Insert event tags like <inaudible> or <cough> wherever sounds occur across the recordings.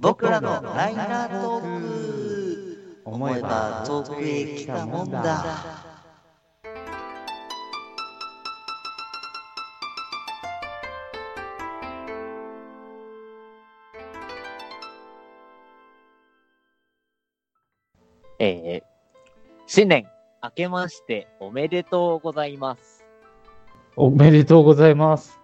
僕らのライナートーク思えば遠くへ来たもんだえー、新年明けましておめでとうございます。おめでとうございます。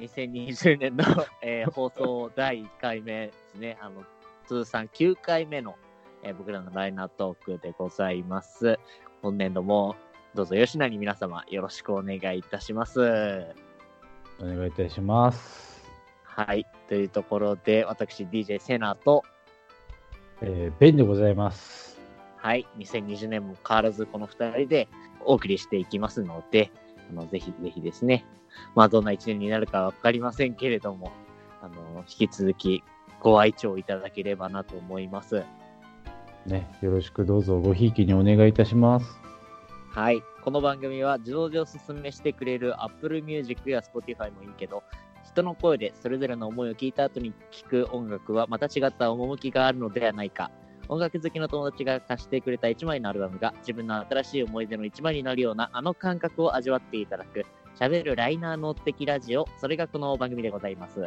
2020年の、<laughs> えー放送第1回目ですね。あの、通算9回目の、えー僕らのライナートークでございます。本年度もどうぞ吉成皆様よろしくお願いいたします。お願いいたします。はい。というところで、私 DJ セナと、えー、ベンでございます。はい、2020年も変わらずこの2人でお送りしていきますので、あのぜひぜひですね、まあどんな1年になるかわかりませんけれども、あの引き続きご愛聴いただければなと思います。ね、よろしくどうぞごひいきにお願いいたします。はい、この番組は自動でおすすめしてくれる Apple Music や Spotify もいいけど、人の声でそれぞれの思いを聞いた後に聞く音楽はまた違った趣があるのではないか。音楽好きの友達が貸してくれた1枚のアルバムが自分の新しい思い出の1枚になるようなあの感覚を味わっていただく喋るライナーノ的ラジオ、それがこの番組でございます。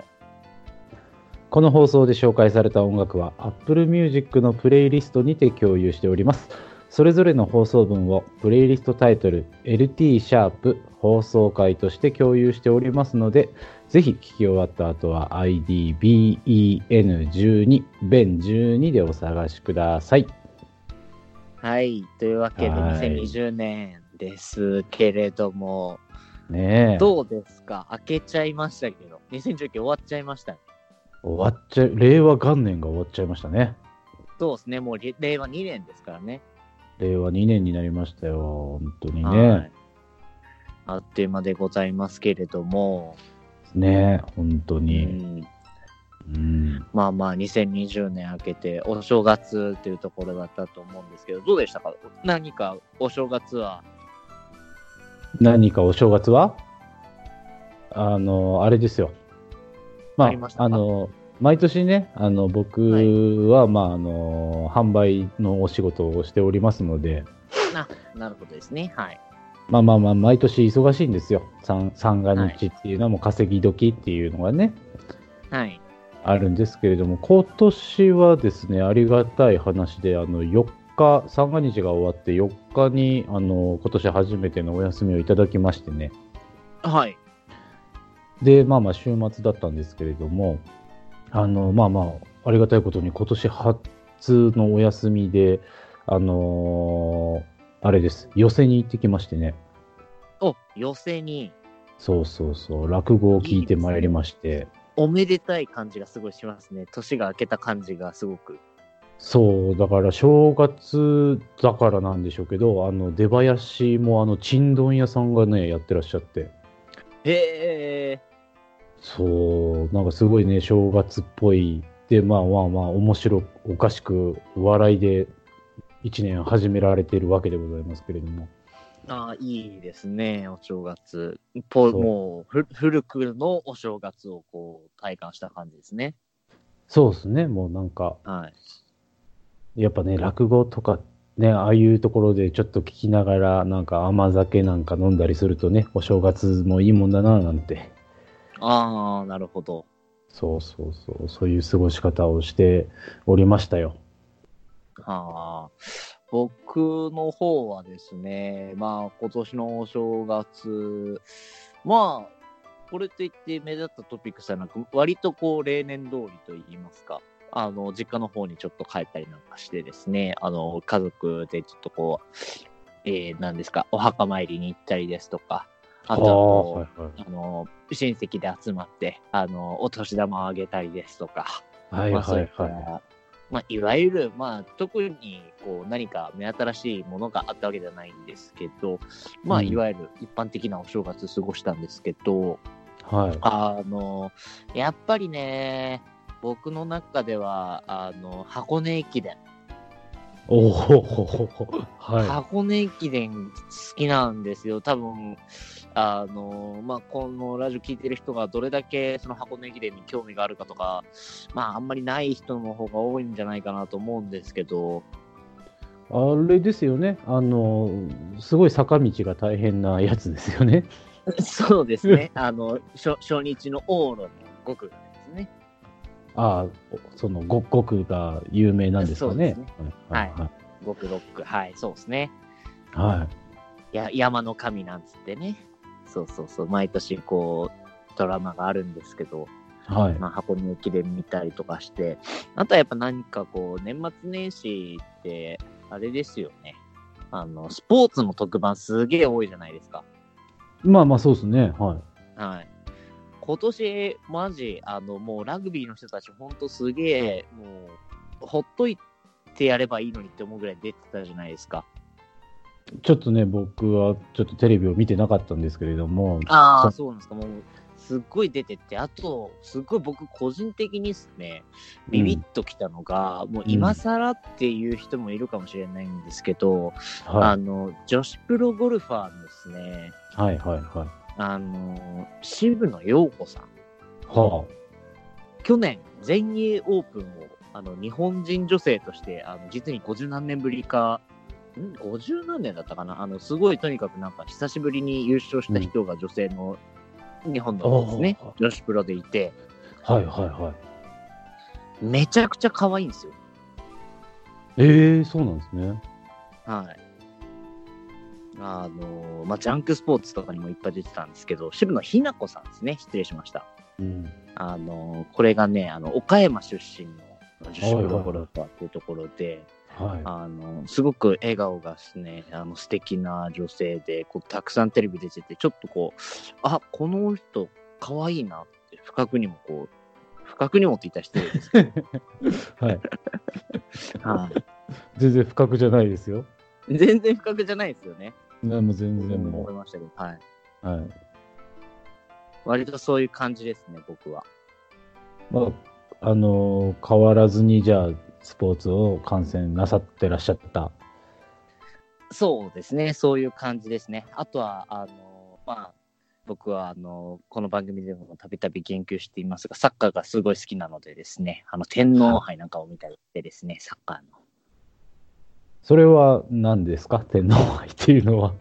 この放送で紹介された音楽は Apple Music のプレイリストにて共有しております。それぞれの放送分をプレイリストタイトル LT シャープ放送回として共有しておりますので、ぜひ聞き終わった後は IDBEN12 ベン12でお探しください。はい、というわけではい2020年ですけれども、ねえ。どうですか？開けちゃいましたけど、2019終わっちゃいましたね。終わっちゃい、令和元年が終わっちゃいましたね。そうですね、もうれ令和2年ですからね。令和2年になりましたよ。本当にはねい。あっという間でございますけれども、ね本当うに。ん、うん。まあまあ2020年明けてお正月というところだったと思うんですけど、どうでしたか？何かお正月は。何かお正月は？あの、あれですよ。まあ、ああの、毎年ね、あの、僕は、まあ、あの、販売のお仕事をしておりますので、あ、なるほどですね。はい。まあまあまあ、毎年忙しいんですよ。三三が日っていうのはもう稼ぎ時っていうのがね、はい。あるんですけれども、今年はですね、ありがたい話で、あの、4日、三が日が終わって4日に、あの、今年初めてのお休みをいただきましてね。はい。で、まあまあ、週末だったんですけれども、あの、まあまあ、ありがたいことに今年初のお休みで、あのーあれです、寄席に行ってきましてね。お、寄席にそうそうそう、落語を聞いてまいりまして、おめでたい感じがすごいしますね。年が明けた感じがすごく。そう、だから正月だからなんでしょうけど、あの、出囃子もあの、ちんどん屋さんがね、やってらっしゃって、へえ。そう、なんかすごいね、正月っぽい。で、まあまあまあ、面白おかしく、笑いで一年始められているわけでございますけれども。ああ、いいですね、お正月。ぽもうふ、古くのお正月をこう、体感した感じですね。そうですね、もうなんか、はい。やっぱね、落語とか、ね、ああいうところでちょっと聞きながら、なんか甘酒なんか飲んだりするとね、お正月もいいもんだな、なんて。ああ、なるほど。そうそうそう、そういう過ごし方をしておりましたよ。ああ、僕の方はですね、まあ、今年のお正月、まあ、これといって目立ったトピックスはなく、割とこう、例年通りと言いますか、あの、実家の方にちょっと帰ったりなんかしてですね、あの、家族でちょっとこう、えー、何ですか、お墓参りに行ったりですとか、あとはこう、はいはいあの、親戚で集まって、あの、お年玉をあげたりですとか、はいはいいった、はまあ、いわゆる、まあ、特に、こう、何か目新しいものがあったわけではないんですけど、まあ、うんいわゆる一般的なお正月過ごしたんですけど、い。はい。あの、やっぱりね、僕の中では、あの、箱根駅伝。おお、は箱根駅伝好きなんですよ。多分、あの、まあ、このラジオ聞いてる人がどれだけその箱根駅伝に興味があるかとか、まあ、あんまりない人の方が多いんじゃないかなと思うんですけど、い。あれですよね。あの、すごい坂道が大変なやつですよね。<laughs> そうですね。あの、初初日の往路の5区。ああ、その5、5区が有名なんですかね。そうですはい。5区、6区。はい、そうですね。はい。はい。や山の神なんつってね。そうそうそう。毎年こう、ドラマがあるんですけど、はい。まあ、箱根駅伝見たりとかして、あとはやっぱ何かこう、年末年始って、あれですよね。あの、スポーツの特番すげえ多いじゃないですか。まあまあ、そうですね。はい。はい。今年、マジ、あの、もうラグビーの人たち、ほんとすげえ、もう、ほっといてやればいいのにって思うぐらい出てたじゃないですか。ちょっとね、僕はちょっとテレビを見てなかったんですけれども、ああ、そそうなんですか。もう、すっごい出てて、あと、すっごい僕個人的にですね、ビビッときたのが、もう今更っていう人もいるかもしれないんですけど、あはの、女子プロゴルファーのですね、い。はいはいはい。あの、渋野陽子さん。は去年、全英オープンを、あの、日本人女性として、あの、実に50何年ぶりか、ん ?50 何年だったかな？あの、すごいとにかくなんか久しぶりに優勝した人が女性の、日本のですねああ、女子プロでいて、あ。はいはいはい。めちゃくちゃ可愛いんですよ。ええそうなんですね。はい。あの、まあ、ジャンクスポーツとかにもいっぱい出てたんですけど、渋野日向子さんですね。失礼しました。うん。あの、これがね、あの、岡山出身の女子プロゴルファーっていうところで、はい。あの、すごく笑顔がですね、あの、素敵な女性で、こう、たくさんテレビ出てて、ちょっとこう、あ、この人、可愛いなって、不覚にもこう、不覚にもって言ったら失礼ですけ <laughs> はい。ど、<laughs> はい。全然不覚じゃないですよ。<laughs> 全然不覚じゃないですよね。ねもう全然思もいましたけど、はい。う。はい。割とそういう感じですね、僕は。まあ、あのー変わらずにじゃあ、スポーツを観戦なさってらっしゃった。そうですね、そういう感じですね。あとは、あの、まあ、僕は、あの、この番組でもたびたび言及していますが、サッカーがすごい好きなのでですね、あの、天皇杯なんかを見たりしてですね、サッカーの。それは何ですか？天皇杯っていうのは。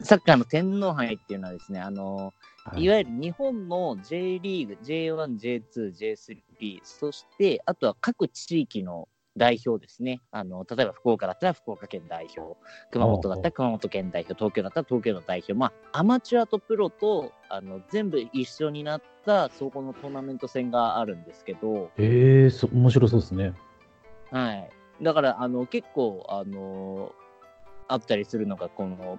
サッカーの天皇杯っていうのはですね、あの、はいいわゆる日本の J リーグ、J1、J2、J3、そして、あとは各地域の代表ですね。あの、例えば福岡だったら福岡県代表、熊本だったら熊本県代表、東京だったら東京の代表、まあ、アマチュアとプロと、あの、全部一緒になった、そこのトーナメント戦があるんですけど、ええそ面白そうですね。はい。だから、あの、結構、あの、あったりするのが、この、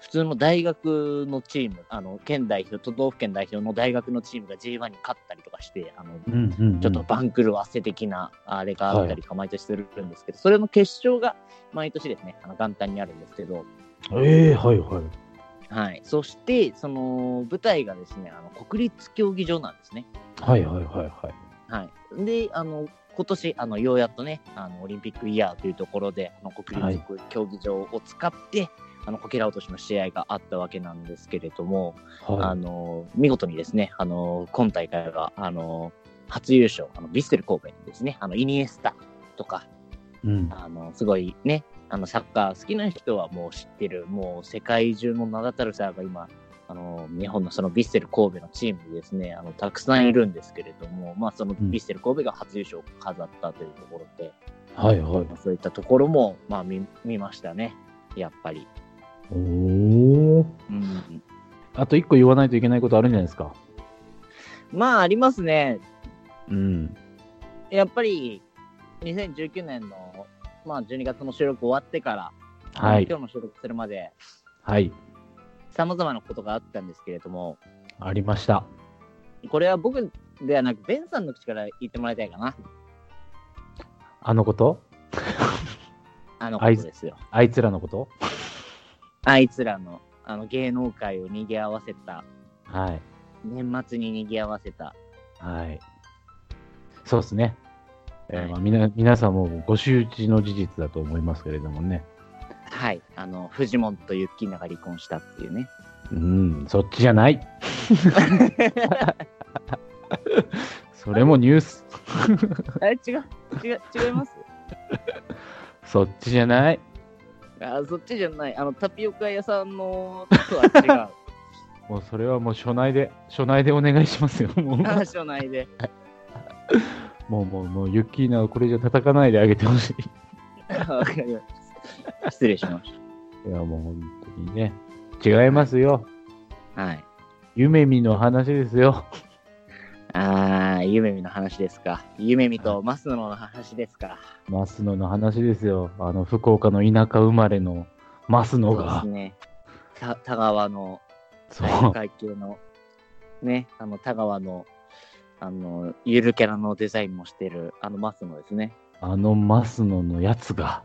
普通の大学のチーム、あの、県代表、都道府県代表の大学のチームが J1 に勝ったりとかして、あの、うんうん、うん。ちょっと番狂わせ的な、あれがあったりとか毎年するんですけど、それの決勝が毎年ですね、あの元旦にあるんですけど、ええはいはい。はい。そして、その舞台がですね、あの国立競技場なんですね。はいはいはいはい。はい。で、あの、今年、あの、ようやっとね、あの、オリンピックイヤーというところで、あの、国立競技場を使って、あの、こけら落としの試合があったわけなんですけれども、あはの、見事にですね、あの、今大会は、あの、初優勝、あの、ビッセル神戸にですね、あの、イニエスタとか、い。うん。あの、すごいね、あの、サッカー好きな人はもう知ってる、もう世界中の名だたるサーが今、あの、日本のそのビッセル神戸のチームにですね、あの、たくさんいるんですけれども、まあ、そのんビッセル神戸が初優勝を飾ったというところで、はいはい。まあそういったところも、まあ、見、見ましたね、やっぱり。おお。うん。あと一個言わないといけないことあるんじゃないですか？まあ、ありますね。うん。やっぱり、2019年の、まあ、12月の収録終わってから、はい今日の収録するまで、はい。様々なことがあったんですけれども、ありました。これは僕ではなく、ベンさんの口から言ってもらいたいかな。あのこと？あのことですよ。あいつらのこと？あいつらの、あの芸能界を賑わせた、はい。年末に賑わせた、はい。そうですね。えーまあ、みな皆さんもご周知の事実だと思いますけれどもね。はい。あの、フジモンとユッキーナが離婚したっていうね。うん、そっちじゃない。<laughs> それもニュース。あれ違う違う、違います？そっちじゃない。あ、そっちじゃない。あの、タピオカ屋さんのとは <laughs> もうそれはもう署内で、署内でお願いしますよ。もう違う。話をないで。もう、もう、もう、ユッキーナをこれじゃ叩かないであげてほし <laughs> わかりました。<laughs> 失礼しましい。いや、もう本当にね。違いますよ。た。はい。夢見の話ですよ。あー、ゆめみの話ですか。ゆめみとマスノの話ですか。マスノの話ですよ。あの、福岡の田舎生まれのマスノがそうです。ね。た田川のそう。階級の、ね、あの、田川の、あの、ゆるキャラのデザインもしてる、あのマスノですね。あのマスノのやつが、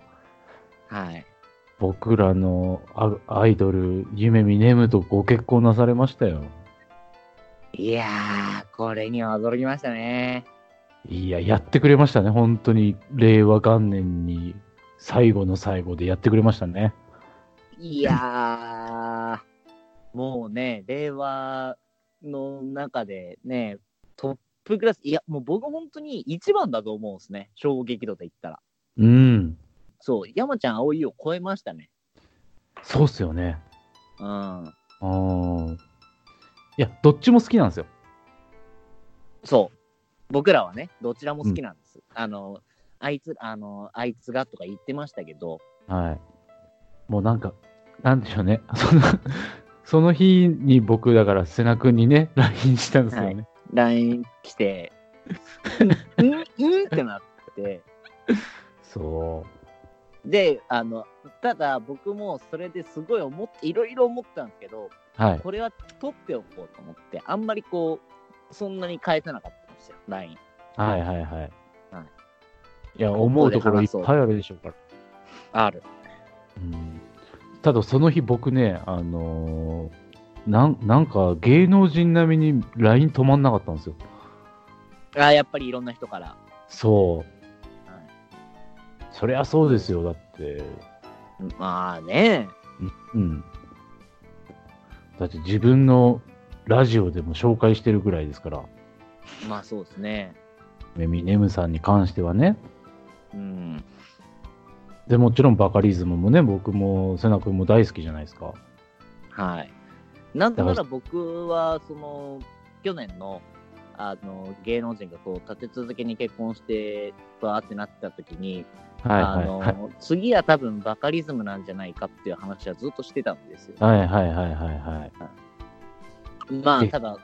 はい。僕らのアアイドル、夢見ネムとご結婚なされましたよ。いやー、これには驚きましたね。いや、やってくれましたね。本当に、令和元年に最後の最後でやってくれましたね。いやー、もうね、令和の中でね、トップクラス、いや、もう僕本当に一番だと思うんですね。衝撃度で言ったら。うん。そう、山ちゃん葵を超えましたね。そうっすよね。うん。あーいや、どっちも好きなんですよ。そう。僕らはね、どちらも好きなんです。あの、あいつ、あの、あいつがとか言ってましたけど、はい。もうなんか、なんでしょうね。<laughs> その、その日に僕、だから、瀬名君にね、LINE したんですよね。LINE 来て、<laughs> んんんってなって、そで、あの、ただ僕もそれですごい思って、いろいろ思ったんですけど、う。はい。これは取っておこうと思って、あんまりこう、そんなに返さなかったんですよ、LINE。はいはいはい。はいいや、思うところいっぱいあるでしょうから。ある。うんただその日僕ね、あのーなんなんか芸能人並みに LINE 止まんなかったんですよ。あやっぱりいろんな人から。そう。はいそりゃそうですよ。だって、まあね、うん。だって自分のラジオでも紹介してるぐらいですから、まあそうですね。エミネムさんに関してはね。うん。でもちろんバカリズムもね、僕も瀬名君も大好きじゃないですか。はい。なんだだから僕は、その、去年の、あの、芸能人がこう、立て続けに結婚して、バーってなった時に、はいはいはい。次は多分バカリズムなんじゃないかっていう話はずっとしてたんですよ。はいはいはいはいはい。えまあ、ただ、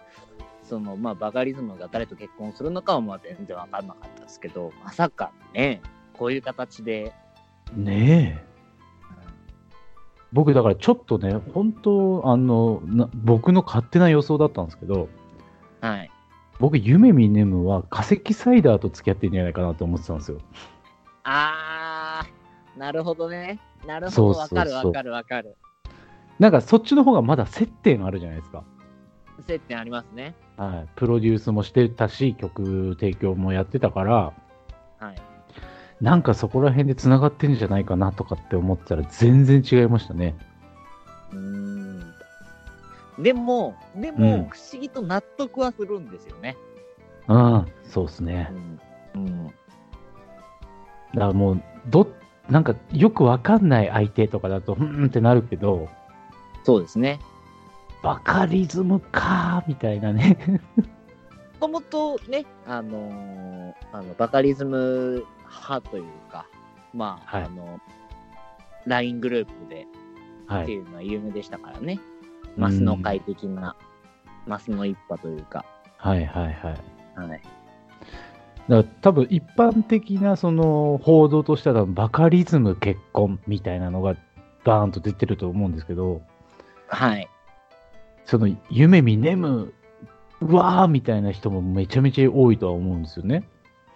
その、まあ、バカリズムが誰と結婚するのかは、まあ、全然わかんなかったですけど、まさかね、こういう形で、ねえ。僕だからちょっとね、本当あのな、僕の勝手な予想だったんですけど、はい。僕、夢見ネムは化石サイダーと付き合ってんじゃないかなと思ってたんですよ。あー、なるほどね。なるほど、わかるわかるわかる。なんかそっちの方がまだ接点あるじゃないですか。接点ありますね。はい。プロデュースもしてたし、曲提供もやってたから、はい。なんかそこら辺で繋がってんじゃないかなとかって思ってたら全然違いましたね。うーん。でも、でうんも、不思議と納得はするんですよね。うん、そうっすね。うん。うん。だからもう、ど、なんかよくわかんない相手とかだと、うんってなるけど、そうですね。バカリズムかーみたいなね。<laughs> もともとね、あのーあの、バカリズム派というか、まあ、はいあの、LINE グループではい。っていうのは有名でしたからね。マスの会的な、マスの一派というか、はいはいはい。はい。だ多分一般的なその報道としてはバカリズム結婚みたいなのがバーンと出てると思うんですけど、はい。その夢見ネム、うわーみたいな人もめちゃめちゃ多いとは思うんですよね。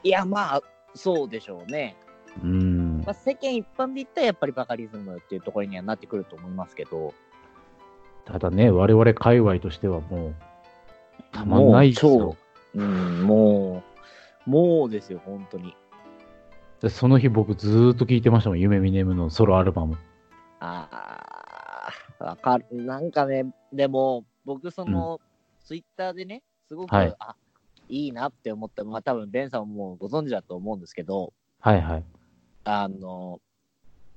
いや、まあ、そうでしょうね。うんまあ、。世間一般で言ったらやっぱりバカリズムっていうところにはなってくると思いますけど、ただね、我々界隈としてはもう、たまんないですよもう。超うん、もう、もうですよ、本当に。でその日僕ずーっと聴いてましたもん、夢ミネムのソロアルバム。ああ、わかる。なんかね、でも、僕、その、ツイッターでね、すごく、はいあ、いいなって思った、まあ多分、ベンさんもご存知だと思うんですけど、はいはい。あの、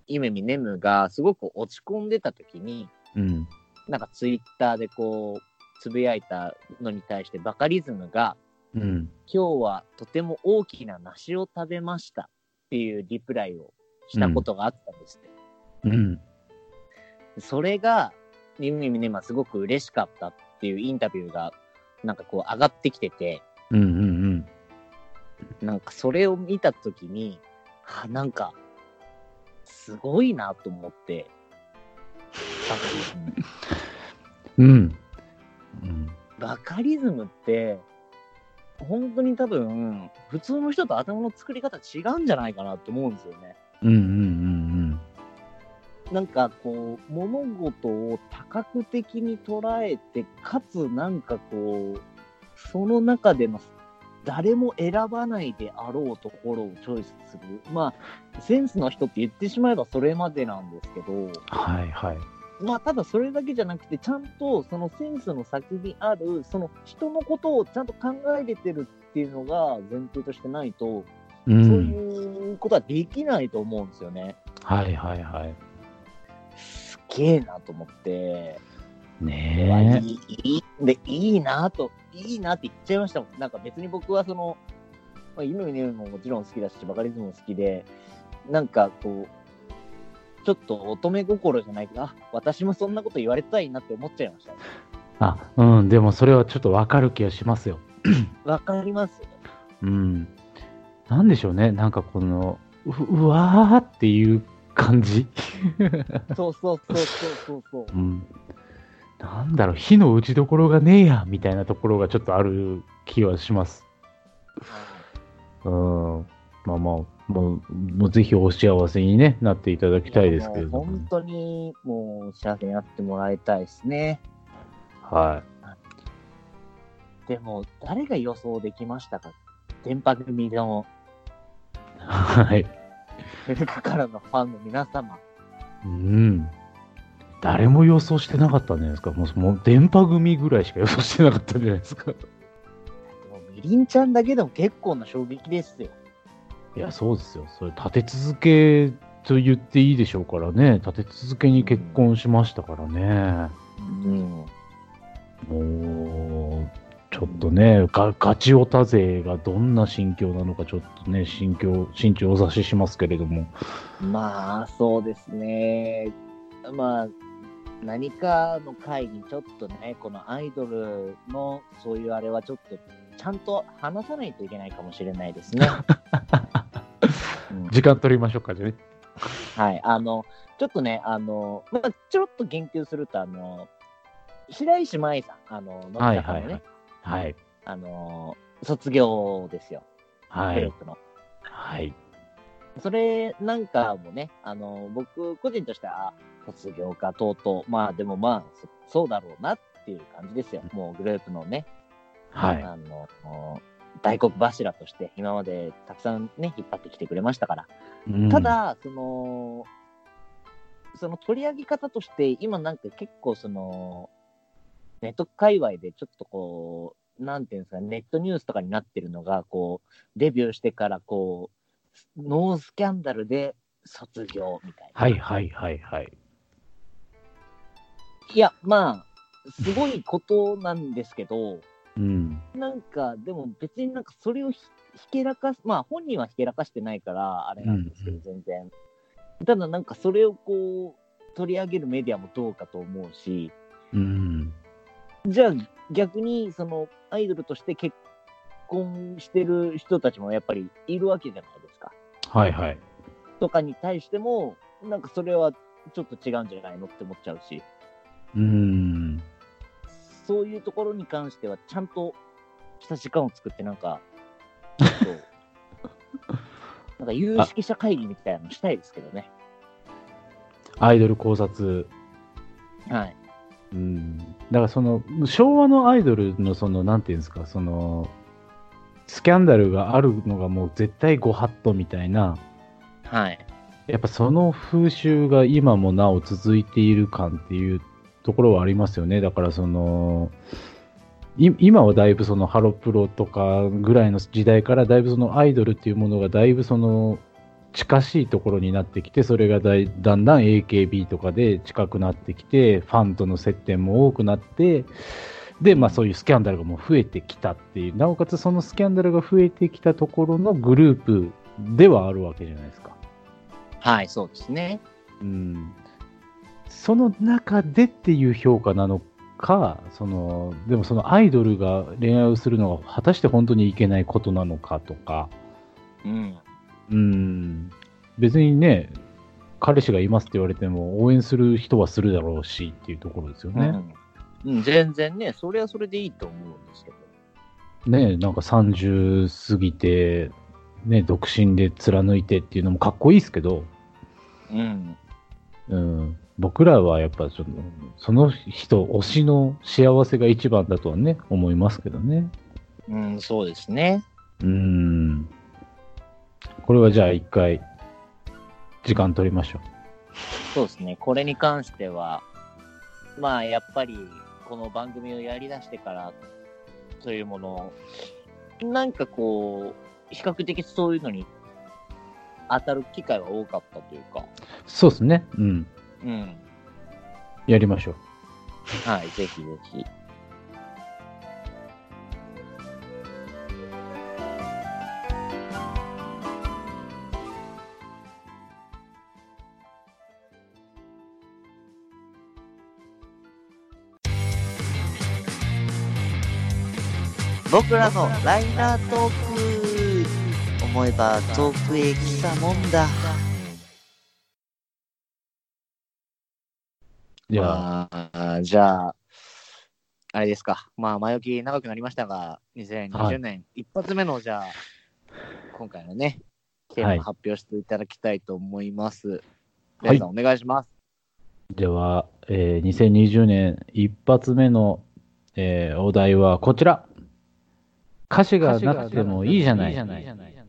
夢ミネムがすごく落ち込んでた時に、うん。なんかツイッターでこう、つぶやいたのに対して、バカリズムが、うん。今日はとても大きな梨を食べましたっていうリプライをしたことがあったんですって。うん。それが、ミミミネマすごく嬉しかったっていうインタビューが、なんかこう上がってきてて、うんうんうん。なんかそれを見たときに、あ、なんか、すごいなと思って、バカリズム。うん。うん。バカリズムって、本当に多分、普通の人と頭の作り方違うんじゃないかなって思うんですよね。うんうんうんなんかこう、物事を多角的に捉えて、かつなんかこう、その中での誰も選ばないであろうところをチョイスする。まあ、センスの人って言ってしまえばそれまでなんですけど、はいはい。まあ、ただそれだけじゃなくて、ちゃんとそのセンスの先にある、その人のことをちゃんと考えれてるっていうのが前提としてないと、う。そうんいうことはできないと思うんですよね。はいはいはい。すげえなと思って。ねいいいいでいいなと、いいなって言っちゃいましたもん。なんか別に僕はその、まあ、犬ねももちろん好きだし、バカリズムも好きで、なんかこう、ちょっと乙女心じゃないけど、あ、私もそんなこと言われたいなって思っちゃいましたね。あ、うん、でもそれはちょっとわかる気がしますよ。<clears throat> わかりますうん。なんでしょうね。なんかこの、ううわーっていう感じ。<laughs> そうそうそうそうそうそう。うん。なんだろう、火の打ちどころがねえや、みたいなところがちょっとある気はします。うん。まあまあ、もう、もうぜひお幸せに、ね、なっていただきたいですけれども。もう本当にもう幸せになってもらいたいですね。はでも、誰が予想できましたか？電波組のい。はい。古くからのファンの皆様。うん。誰も予想してなかったんじゃないですか。もう、もう電波組ぐらいしか予想してなかったんじゃないですか。もうみりんちゃんだけでも結構な衝撃ですよ。いや、そうですよ。それ、立て続けと言っていいでしょうからね。立て続けに結婚しましたからね。うん。もう、ちょっとね、ガガチオタ勢がどんな心境なのか、ちょっとね、心境、心中お察ししますけれども。まあ、そうですね。まあ、何かの会にちょっとね、このアイドルのそういうあれはちょっとちゃんと話さないといけないかもしれないですね。<laughs> うん時間取りましょうか、じゃあね。はい。あの、ちょっとね、あの、まあ、ちょろっと言及すると、あの、白石麻衣さん、あの、乃のね、はいはい。はい。あの、卒業ですよ、はい。グループの。はい。それなんかもね、あの、僕個人としては、あ卒業か、とうとう、まあでもまあ、そそうだろうなっていう感じですよ。もうグループのね、はい。あの、大黒柱として今までたくさんね、引っ張ってきてくれましたから。うんた、だ、その、その取り上げ方として、今なんか結構その、ネット界隈でちょっとこう、なんていうんですか、ネットニュースとかになってるのが、こう、デビューしてからこう、ノースキャンダルで卒業みたいな。はいはいはいはい。いや、まあ、すごいことなんですけど、うん。なんか、でも別になんかそれをひひけらかす、まあ本人はひけらかしてないから、あれなんですけど、うん全然。ただなんかそれをこう、取り上げるメディアもどうかと思うし、うん。じゃあ逆にそのアイドルとして結婚してる人たちもやっぱりいるわけじゃないですか。はいはい。とかに対しても、なんかそれはちょっと違うんじゃないのって思っちゃうし、うん。そういうところに関してはちゃんとした時間を作ってなんか、<laughs> なんか有識者会議みたいなのしたいですけどね。アイドル考察。はい。うん。だからその、昭和のアイドルのその、なんていうんですか、その、スキャンダルがあるのがもう絶対ご法度みたいなはい。やっぱその風習が今もなお続いている感っていうところはありますよね。だからその、い今はだいぶそのハロプロとかぐらいの時代からだいぶそのアイドルっていうものがだいぶその近しいところになってきて、それがだいだんだん AKB とかで近くなってきて、ファンとの接点も多くなって、で、まあそういうスキャンダルがもう増えてきたっていう、なおかつそのスキャンダルが増えてきたところのグループではあるわけじゃないですか。はい、そうですね。うん。その中でっていう評価なのか、その、でもそのアイドルが恋愛をするのが果たして本当にいけないことなのかとか、うん。うん、別にね、彼氏がいますって言われても応援する人はするだろうしっていうところですよね。うん。うん、全然ね、それはそれでいいと思うんですけど。ねなんか30過ぎて、ね、独身で貫いてっていうのもかっこいいですけど、うん。うん、僕らはやっぱそのその人、推しの幸せが一番だとはね、思いますけどね。うん、そうですね。うん。これはじゃあ一回、時間取りましょそうですね。これに関しては、まあ、やっぱり、この番組をやり出してから、というものを、なんかこう、比較的そういうのに当たる機会は多かったというか、う。そうですね。うん。うん。やりましょう。はい、ぜひぜひ。僕らのライナートーク思えば遠くへ来たもんだじゃあ、まあ、じゃあ、あれですか。まあ、前置き長くなりましたが、2020年一発目の、じゃあ、今回のね、テーマを発表していただきたいと思います。はい皆さん、お願いします。では、えー2020年一発目の、えーお題はこちら。歌詞がなくてもいいじゃない。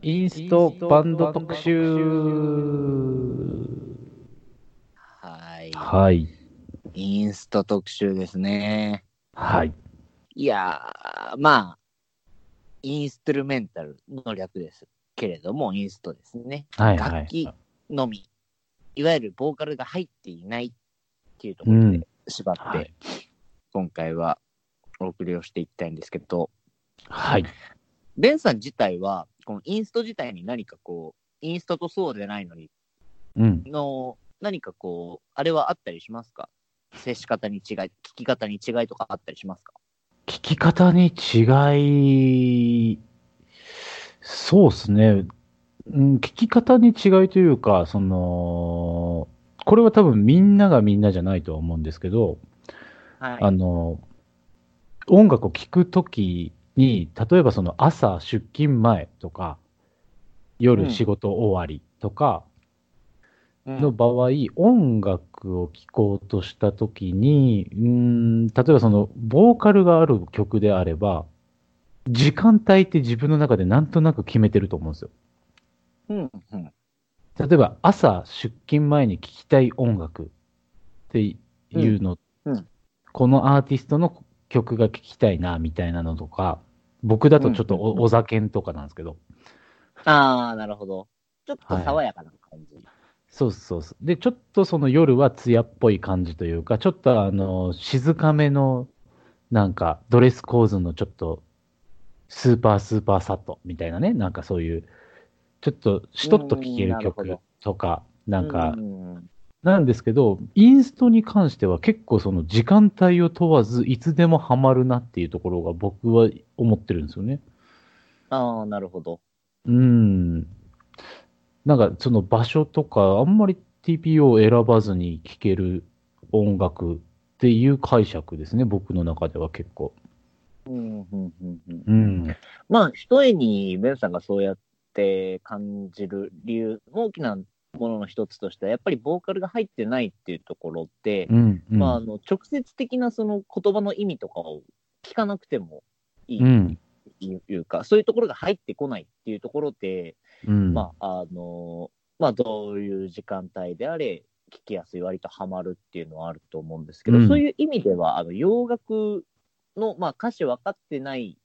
インストバンド特集。はい。はい。インスト特集ですね。はい。いやー、まあ、インストゥルメンタルの略ですけれども、インストですね。はい。はい。楽器のみ、いわゆるボーカルが入っていないっていうところうんで縛って、はい今回はお送りをしていきたいんですけど、はい。ベンさん自体は、このインスト自体に何かこう、インストとそうでないのに、うん。の、何かこう、あれはあったりしますか？接し方に違い、聞き方に違いとかあったりしますか？聞き方に違い、そうですね。うん、聞き方に違いというか、その、これは多分みんながみんなじゃないとは思うんですけど、はい。あの、音楽を聴くときに、例えばその朝出勤前とか、うん夜仕事終わりとかうんの場合、音楽を聴こうとしたときに、うーん、例えばその、ボーカルがある曲であれば、時間帯って自分の中でなんとなく決めてると思うんですよ。うん、うん。例えば朝出勤前に聴きたい音楽っていうの、うんうんこのアーティストの曲が聴きたいなみたいなのとか、僕だとちょっとうんうんうんおお酒とかなんですけど、あー、なるほど。ちょっと爽やかな感じ。そうそうそう。で、ちょっとその夜は艶っぽい感じというか、ちょっとあの、静かめの、なんかドレス構図のちょっと、スーパースーパーサットみたいなね、なんかそういう、ちょっとしとっと聴けうんる曲とか、なんかう、んなんですけど、インストに関しては結構その時間帯を問わず、いつでもハマるなっていうところが僕は思ってるんですよね。あー、なるほど。うん。なんかその場所とか、あんまり TPO を選ばずに聴ける音楽っていう解釈ですね、僕の中では結構。うん、うん、うん、うん。うん。まあ、一重にベンさんがそうやって感じる理由、大きなものの一つとしては、やっぱりボーカルが入ってないっていうところで、うん。うんまあ、あの、直接的なその言葉の意味とかを聞かなくてもいいうん。というか、そういうところが入ってこないっていうところで、うん。まあ、あの、まあ、どういう時間帯であれ、聞きやすい、割とハマるっていうのはあると思うんですけど、うんそういう意味では、あの洋楽の、まあ、歌詞分かってない、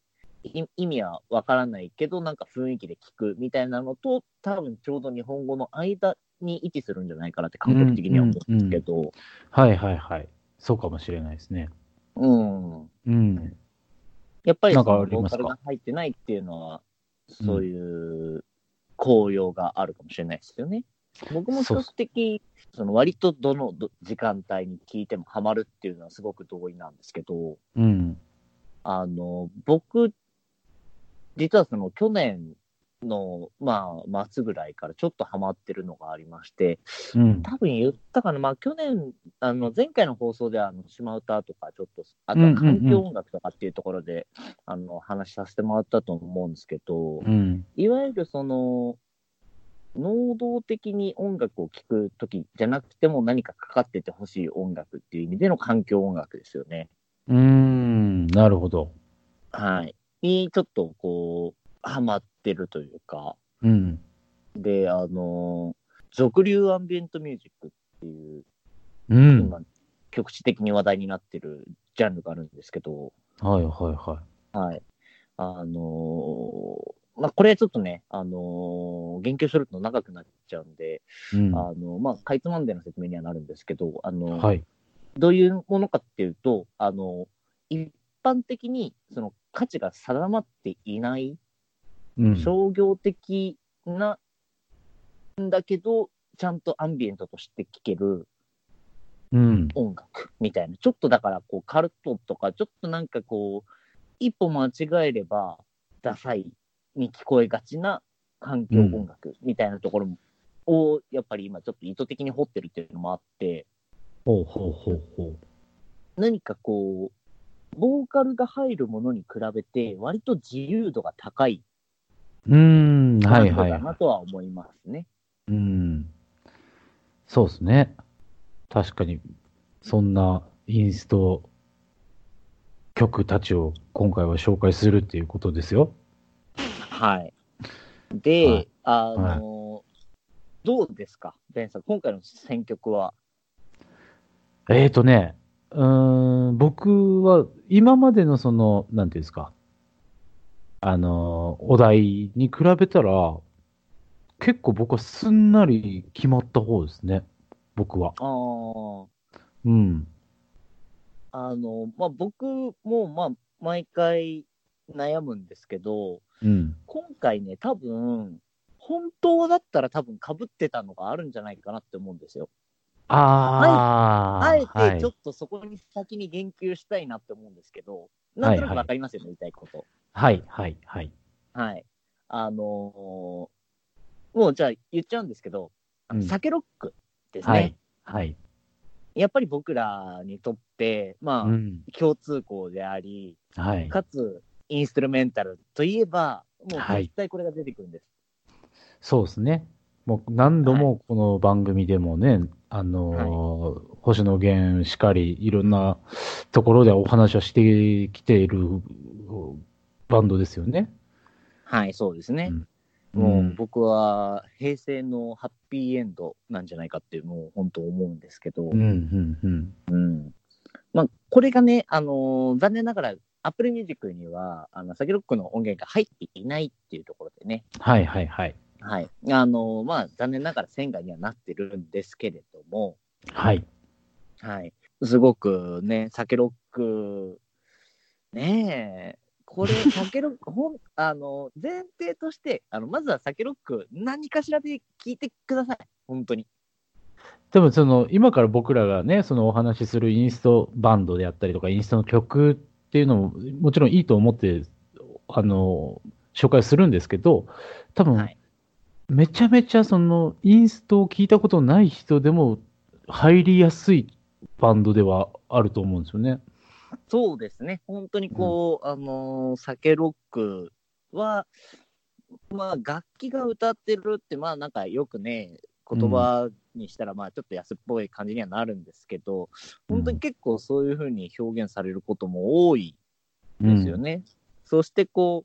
い意味は分からないけど、なんか雰囲気で聞くみたいなのと、多分ちょうど日本語の間に位置するんじゃないかなって感覚的には思うんですけど、はいはいはい。そうかもしれないですね。うん。うん。やっぱりなんそのボーカルが入ってないっていうのは、そういう効用があるかもしれないですよね。僕も比較的、その割とどのど時間帯に聞いてもハマるっていうのはすごく同意なんですけど、うん。あの、僕、実はその去年の、まあ、末ぐらいからちょっとハマってるのがありまして、うん。多分言ったかな、まあ去年、あの前回の放送ではあの島唄とか、ちょっと、あとは環境音楽とかっていうところで、あの話させてもらったと思うんですけど、うん。いわゆるその、能動的に音楽を聴くときじゃなくても何かかかっててほしい音楽っていう意味での環境音楽ですよね。うーん。なるほど。はい。にちょっとこう、ハマってるというか、うん。で、あの、俗流アンビエントミュージックっていう、うん。今、局地的に話題になってるジャンルがあるんですけど、はいはいははい。あのーまあ、これちょっとね、あのー言及すると長くなっちゃうんで、い。うん。あの、まあ、かいつまんでの説明にはなるんですけど、あの、はい。どういうものかっていうと、あの、一般的にその価値が定まっていないうん。商業的なんだけど、ちゃんとアンビエントとして聴けるうん。音楽みたいな。ちょっとだから、こう、カルトとか、ちょっとなんかこう、一歩間違えれば、ダサいに聞こえがちな環境音楽みたいなところを、やっぱり今ちょっと意図的に掘ってるっていうのもあって、ほうほうほうほ何かこう、ボーカルが入るものに比べて、割と自由度が高いうん。はいはいないとは思いますね。うん。そうですね。確かに、そんなインスト曲たちを今回は紹介するっていうことですよ。はい。で、はいあの、どうですか、ベンさん、今回の選曲は。えーとね、うーん、僕は今までのその、なんていうんですか、あの、お題に比べたら、結構僕はすんなり決まった方ですね。僕は。あーうん。あの、まあ、僕も、まあ、毎回悩むんですけど、うん。今回ね、多分、本当だったら多分被ってたのがあるんじゃないかなって思うんですよ。ああ、あえはいてちょっとそこに先に言及したいなって思うんですけど、なんとなくわかりますよね、言いたいこと。はい、はい、はい。はい。あのーもうじゃあ言っちゃうんですけど、うん酒ロックですね。はい、はい。やっぱり僕らにとって、まあ、うん。共通項であり、はい。かつ、インストゥルメンタルといえば、もうはい絶対これが出てくるんです。そうですね。もう何度もこの番組でもね、あのー星野源しかり、いろんなところでお話をしてきているバンドですよね。はい、そうですね。うんもううん僕は平成のハッピーエンドなんじゃないかっていうのを本当思うんですけど、うん、うん、うん。うんまあ、これがね、あのー残念ながら、Apple Music には、あの、サキロックの音源が入っていないっていうところでね、はい、はい、はい。はい。あのーまあ、残念ながら線外にはなってるんですけれども、はい。はい。すごくね、サケロック、ねえ、これ、サケロック、ほん、<laughs> あの、前提として、あの、まずはサケロック、何かしらで聞いてください。本当に。でもその、今から僕らがね、そのお話しするインストバンドであったりとか、インストの曲っていうのも、もちろんいいと思って、あの、紹介するんですけど、多分、はい。めちゃめちゃその、インストを聞いたことない人でも入りやすいバンドではあると思うんですよね。そうですね。本当にこう、あのー、サケロックは、まあ、楽器が歌ってるって、まあ、なんかよくね、言葉にしたら、まあ、ちょっと安っぽい感じにはなるんですけど、本当に結構そういうふうに表現されることも多いですよね。そしてこ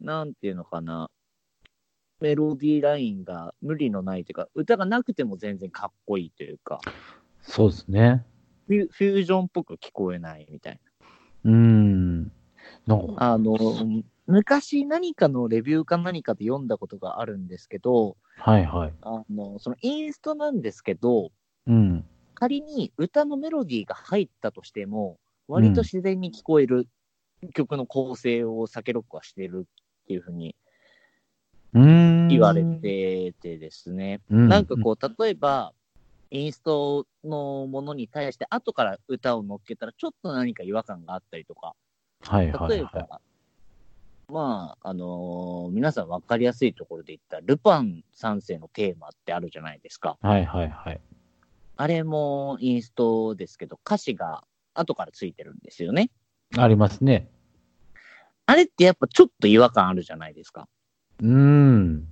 う、なんていうのかな。メロディーラインが無理のないというか、歌がなくても全然かっこいいというか、そうですね。フュフュージョンっぽく聞こえないみたいうーん。なんか、な。あの、昔何かのレビューか何かで読んだことがあるんですけど、はいはい。あの、そのインストなんですけど、うん。仮に歌のメロディーが入ったとしても、割と自然に聞こえる曲の構成をサケロックはしてるっていうふうにうーん。言われててですね、うん、なんかこう、例えば、インストのものに対して後から歌を乗っけたらちょっと何か違和感があったりとか、はいはい例えば、はまあ、あのー皆さん分かりやすいところで言ったら、ルパン三世のテーマってあるじゃないですか。い。はいはいはい。あれもインストですけど、歌詞が後からついてるんですよね。ありますね。あれってやっぱちょっと違和感あるじゃないですか。うーん。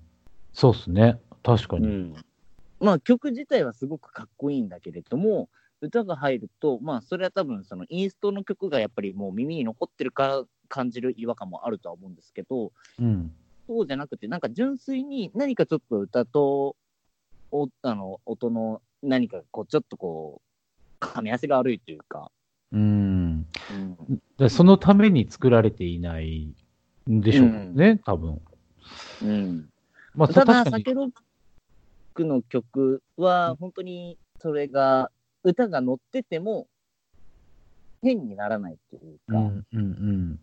そうっすね。確かに。うん。まあ曲自体はすごくかっこいいんだけれども、歌が入ると、まあそれは多分そのインストの曲がやっぱりもう耳に残ってるから感じる違和感もあるとは思うんですけど、うん。そうじゃなくて、なんか純粋に何かちょっと歌とおあの音の何かこうちょっとこう、噛み合わせが悪いというか、うーん。うん、でそのために作られていないんでしょうね、多分。うん、まあ、ただ。サケロックの曲は、本当にそれが、歌が乗ってても、変にならないっていうか、うんうんうん。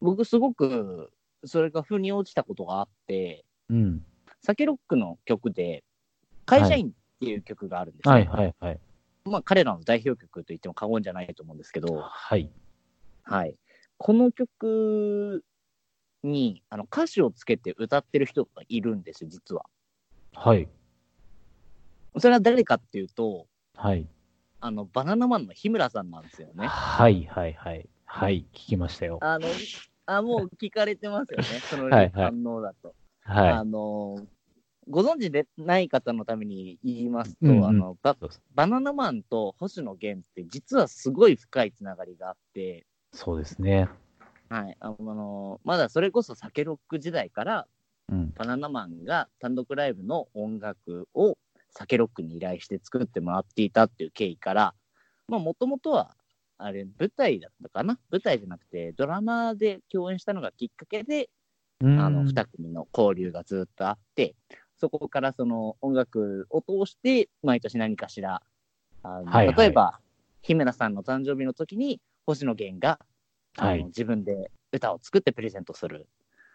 僕すごく、それが腑に落ちたことがあって、うん。サケロックの曲で、会社員っていう曲があるんですよ、はいはいはい。まあ、彼らの代表曲と言っても過言じゃないと思うんですけど、はい。はい。この曲に、あの、歌詞をつけて歌ってる人がいるんですよ、実は。はい。それは誰かっていうと、はい。あの、バナナマンの日村さんなんですよね。はいはいはい。はい。聞きましたよ。あの、あ、もう聞かれてますよね。<laughs> そのはいはい反応だと。はあの、ご存知でない方のために言いますと、うんうんあのバ、バナナマンと星野源って実はすごい深いつながりがあって、そうですね。はい。あの、まだそれこそサケロック時代から、うん。バナナマンが単独ライブの音楽をサケロックに依頼して作ってもらっていたっていう経緯から、まあもともとは、あれ、舞台だったかな？舞台じゃなくて、ドラマで共演したのがきっかけで、ああの、二組の交流がずっとあって、そこからその音楽を通して、毎年何かしら、あのはいはい例えば、日村さんの誕生日の時に、星野源が、はい自分で歌を作ってプレゼントする。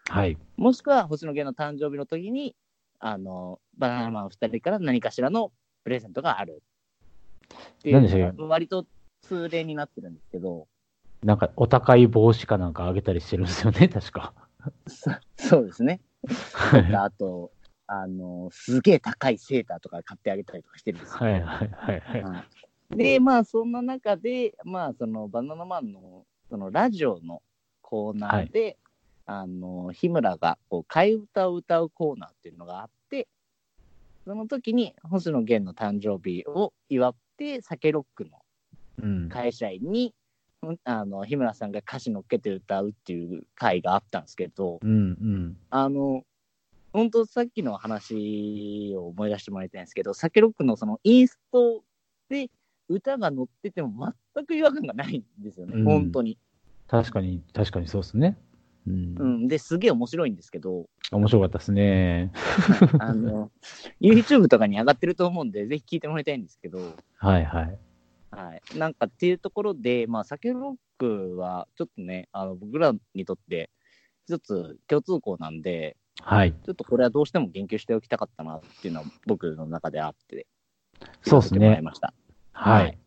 はい。もしくは星野源の誕生日の時に、あの、バナナマン二人から何かしらのプレゼントがある。っていう割と通例になってるんですけど、なんか、お高い帽子かなんかあげたりしてるんですよね、<laughs> 確か。そそうですね。あと、あの、すげえ高いセーターとか買ってあげたりとかしてるんですよ。いはいはいはい。はいで、まあ、そんな中で、まあ、その、バナナマンの、その、ラジオのコーナーで、あの、日村が、こう、替え歌を歌うコーナーっていうのがあって、その時に、星野源の誕生日を祝って、サケロックのうん。会社員に、うんあの、日村さんが歌詞乗っけて歌うっていう回があったんですけど、うんうん。あの、本当さっきの話を思い出してもらいたいんですけど、サケロックのそのインストで歌が乗ってても全く違和感がないんですよね、うん本当に。確かに、確かにそうですね。うんう。ん。で、すげえ面白いんですけど、面白かったですね。あの、YouTube とかに上がってると思うんで、ぜひ聞いてもらいたいんですけど、はいはい。はい。なんかっていうところで、まあ、サケロックはちょっとね、あの、僕らにとって一つ共通項なんで、はい。ちょっとこれはどうしても言及しておきたかったなっていうのは僕の中であって、そうですねもらい。ました。ははいい。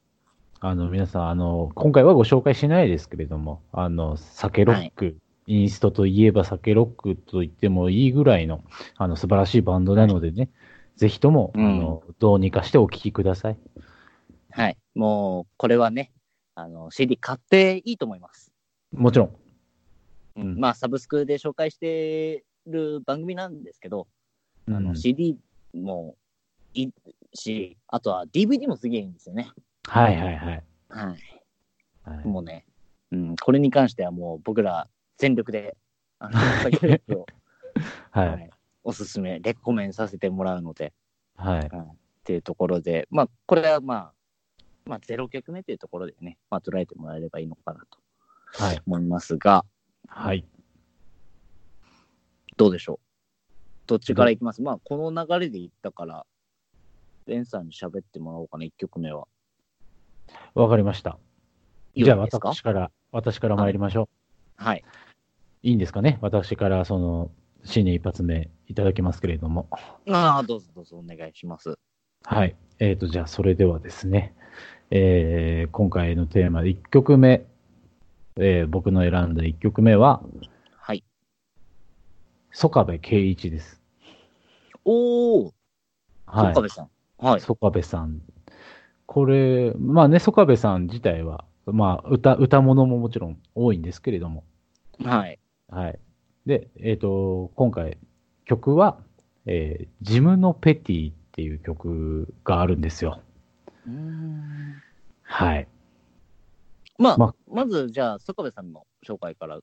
あの、皆さん、あの、今回はご紹介しないですけれども、あの、酒ロック、インストといえば酒ロックと言ってもいいぐらいの、あの、素晴らしいバンドなのでね、ぜひとも、うんあの、どうにかしてお聴きください。はい。もう、これはね、あの、CD 買っていいと思います。もちろん。うん。まあ、サブスクで紹介してる番組なんですけど、あの、うん CD もいいし、あとは DVD もすげえいいんですよね。はいはいはい。はい。はいもうね、うん、これに関してはもう僕ら全力で、あの、サケロックを、は。はいいおすすめ、レコメンさせてもらうので、はい。っていうところで、まあ、これはまあ、まあ、0曲目というところでね、まあ、捉えてもらえればいいのかなとはい。思いますが、はい。どうでしょう？どっちからいきます？まあ、この流れでいったから、ベンさんに喋ってもらおうかな、1曲目は。わかりました。いいじゃあですか？私から、私から参りましょう。はい。いいんですかね？私からその、新年一発目いただきますけれども。ああ、どうぞどうぞお願いします。はい。えっ、と、じゃあそれではですね、えー今回のテーマ1曲目、えー僕の選んだ1曲目は、はい。曽我部圭一です。おー、はい岡。部さん。はい。曽我部さん。これ、まあね、曽我部さん自体は、まあ、歌、歌物ももちろん多いんですけれども、はい。はい。で、えっ、と、今回、曲は、えージムのペティっていう曲があるんですよ。うーんはい。まあ、ままず、じゃあ、坂部さんの紹介から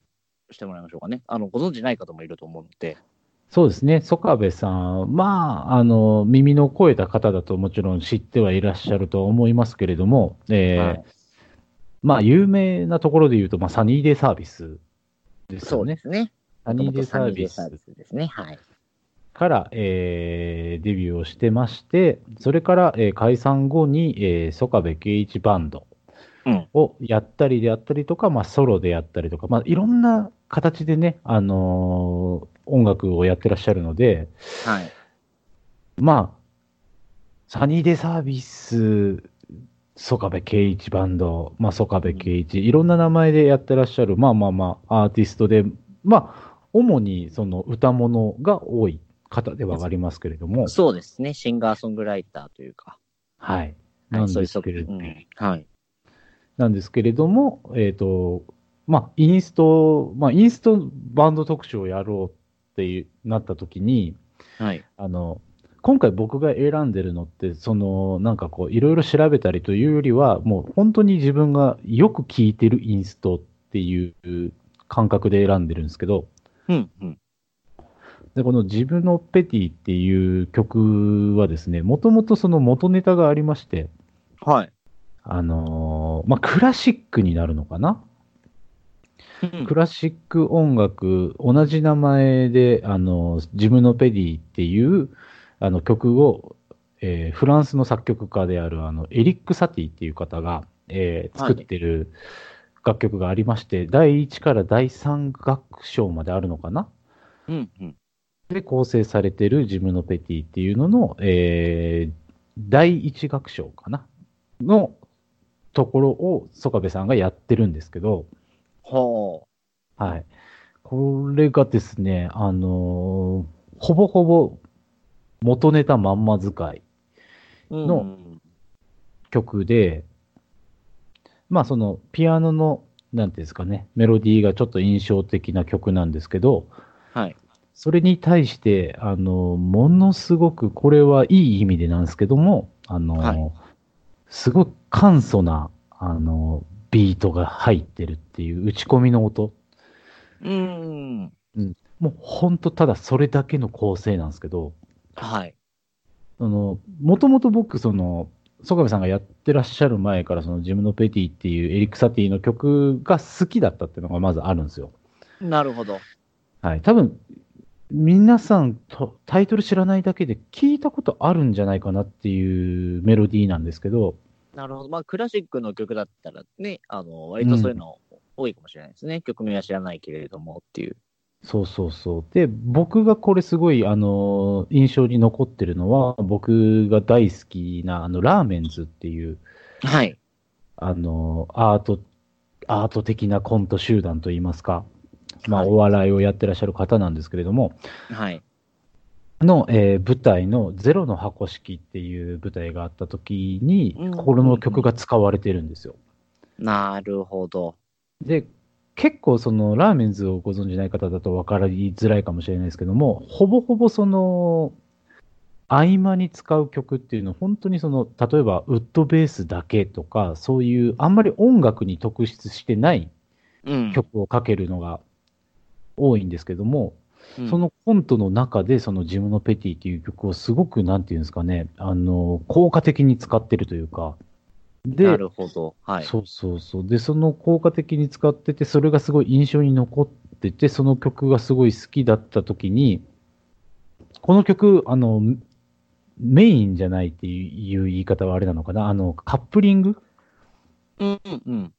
してもらいましょうかね。あの、ご存知ない方もいると思うので。そうですね。曽我部さん、まあ、あの、耳の超えた方だともちろん知ってはいらっしゃると思いますけれども、えーはいまあ、有名なところで言うと、まあ、サニーデイサービスですよね。そうですね。サニーデイサービスですね。はい。から、えーデビューをしてまして、それから、えー解散後に、えー、曽我部圭一バンドうんをやったりであったりとか、まあ、ソロでやったりとか、まあ、いろんな形でね、あのー音楽をやってらっしゃるので、はい。まあ、サニーデイサービス、曽我部圭一バンド、まあ、曽我部圭一、いろんな名前でやってらっしゃる、まあまあまあ、アーティストで、まあ、主にその歌物が多い方ではありますけれども、そうですね。シンガーソングライターというか。はい。はないんですけれど、うんはい。なんですけれども、えっ、と、まあ、インスト、まあ、インストバンド特集をやろうっていうなった時に、はい。あの、今回僕が選んでるのって、その、なんかこう、いろいろ調べたりというよりは、もう本当に自分がよく聴いてるインストっていう感覚で選んでるんですけど、うん、うん。で、この自分のペティっていう曲はですね、もともとその元ネタがありまして、はい。あのーまあ、クラシックになるのかなクラシック音楽、同じ名前で、あの、ジムノペディっていう、あの曲を、えーフランスの作曲家である、あの、エリック・サティっていう方が、えーはい。作ってる楽曲がありまして、第1から第3楽章まであるのかな？うん、うん。で構成されてるジムノペティっていうのの、えー第1楽章かな？のところを、曽我部さんがやってるんですけど、ほはい。これがですね、あのーほぼほぼ元ネタまんま使いうのうん曲で、まあそのピアノの、なんていうんですかね、メロディーがちょっと印象的な曲なんですけど、はい。それに対して、あの、ものすごく、これはいい意味でなんですけども、あの、はいすごい簡素な、あの、ビートが入ってるっていう打ち込みの音。うん。もう本当ただそれだけの構成なんですけど、はい。あの、もともと僕、その、曽我部さんがやってらっしゃる前から、そのジムノペティっていうエリック・サティの曲が好きだったっていうのがまずあるんですよ。なるほど。はい。多分、皆さんとタイトル知らないだけで聞いたことあるんじゃないかなっていうメロディーなんですけど、なるほど。まあ、クラシックの曲だったらね、あの、割とそういうの多いかもしれないですね。曲名は知らないけれどもっていう。そうそうそう。で、僕がこれすごい、あの、印象に残ってるのは、僕が大好きな、あの、ラーメンズっていう、はい。あの、アート、アート的なコント集団といいますか、まあ、はいお笑いをやってらっしゃる方なんですけれども、はい。の、えー舞台のゼロの箱式っていう舞台があった時にうん、この曲が使われてるんですよ。なるほど。で、結構そのラーメンズをご存じない方だと分かりづらいかもしれないですけども、ほぼほぼその、合間に使う曲っていうのは本当にその、例えばウッドベースだけとか、そういうあんまり音楽に特出してないうん。曲をかけるのが多いんですけども、うんそのコントの中で、そのジムのペティっていう曲をすごく、なんていうんですかね、あの、効果的に使ってるというか、で、なるほど。はい。そうそうそう。で、その効果的に使ってて、それがすごい印象に残ってて、その曲がすごい好きだった時に、この曲、あの、メインじゃないっていう言い方はあれなのかな？あの、カップリング？うんうんうん。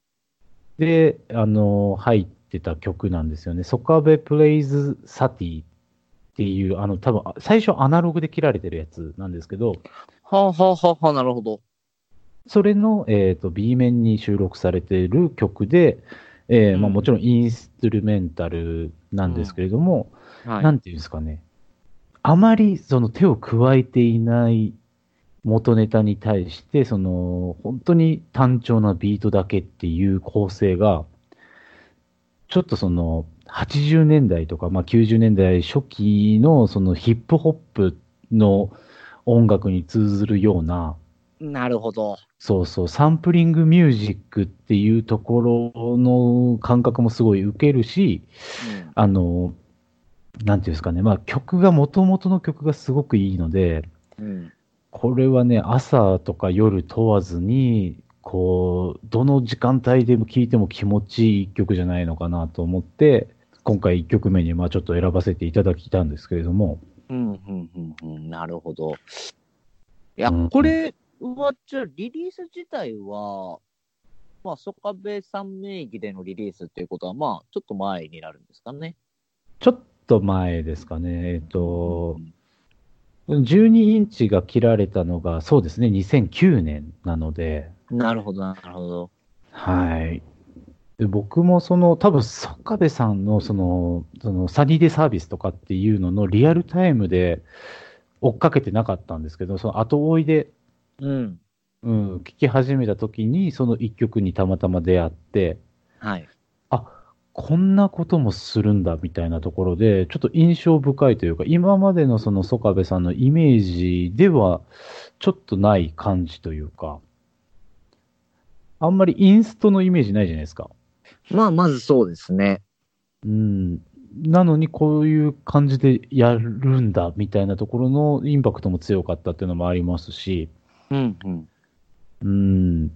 で、あの、入ってた曲なんですよね。ソカベプレイズサティっていう、あの、多分、最初アナログで切られてるやつなんですけど、はあはあはあはあ、なるほど。それの、えー、と B 面に収録されている曲で、えーまあ、うんもちろんインストゥルメンタルなんですけれども、はい。なんていうんですかね、あまりその手を加えていない元ネタに対して、その本当に単調なビートだけっていう構成が、ちょっとその80年代とか、まあ、90年代初期のそのヒップホップの音楽に通ずるような、なるほど。そうそう、サンプリングミュージックっていうところの感覚もすごい受けるし、うんあの、なんていうんですかね、まあ曲が、元々の曲がすごくいいので、うん。これはね、朝とか夜問わずに、こう、どの時間帯でも聴いても気持ちいい一曲じゃないのかなと思って、今回一曲目にまあちょっと選ばせていただきたんですけれども、うん、うん、うん、うん。なるほど。いや、うんこれは、じゃあ、リリース自体は、まあ、ソカベさん名義でのリリースっていうことは、まあ、ちょっと前になるんですかね。ちょっと前ですかね、えっと、12インチが切られたのが、そうですね、2009年なので、なるほど、なるほど。はい。で僕もその、多分、ソカベさんのその、その、サニーデーサービスとかっていうののリアルタイムで追っかけてなかったんですけど、その後追いで、うん。うん、聞き始めた時に、その一曲にたまたま出会って、はい。あ、こんなこともするんだみたいなところで、ちょっと印象深いというか、今までのそのソカベさんのイメージでは、ちょっとない感じというか、あんまりインストのイメージないじゃないですか。まあ、まずそうですね。うん。なのにこういう感じでやるんだみたいなところのインパクトも強かったっていうのもありますし、うん、うん。うん。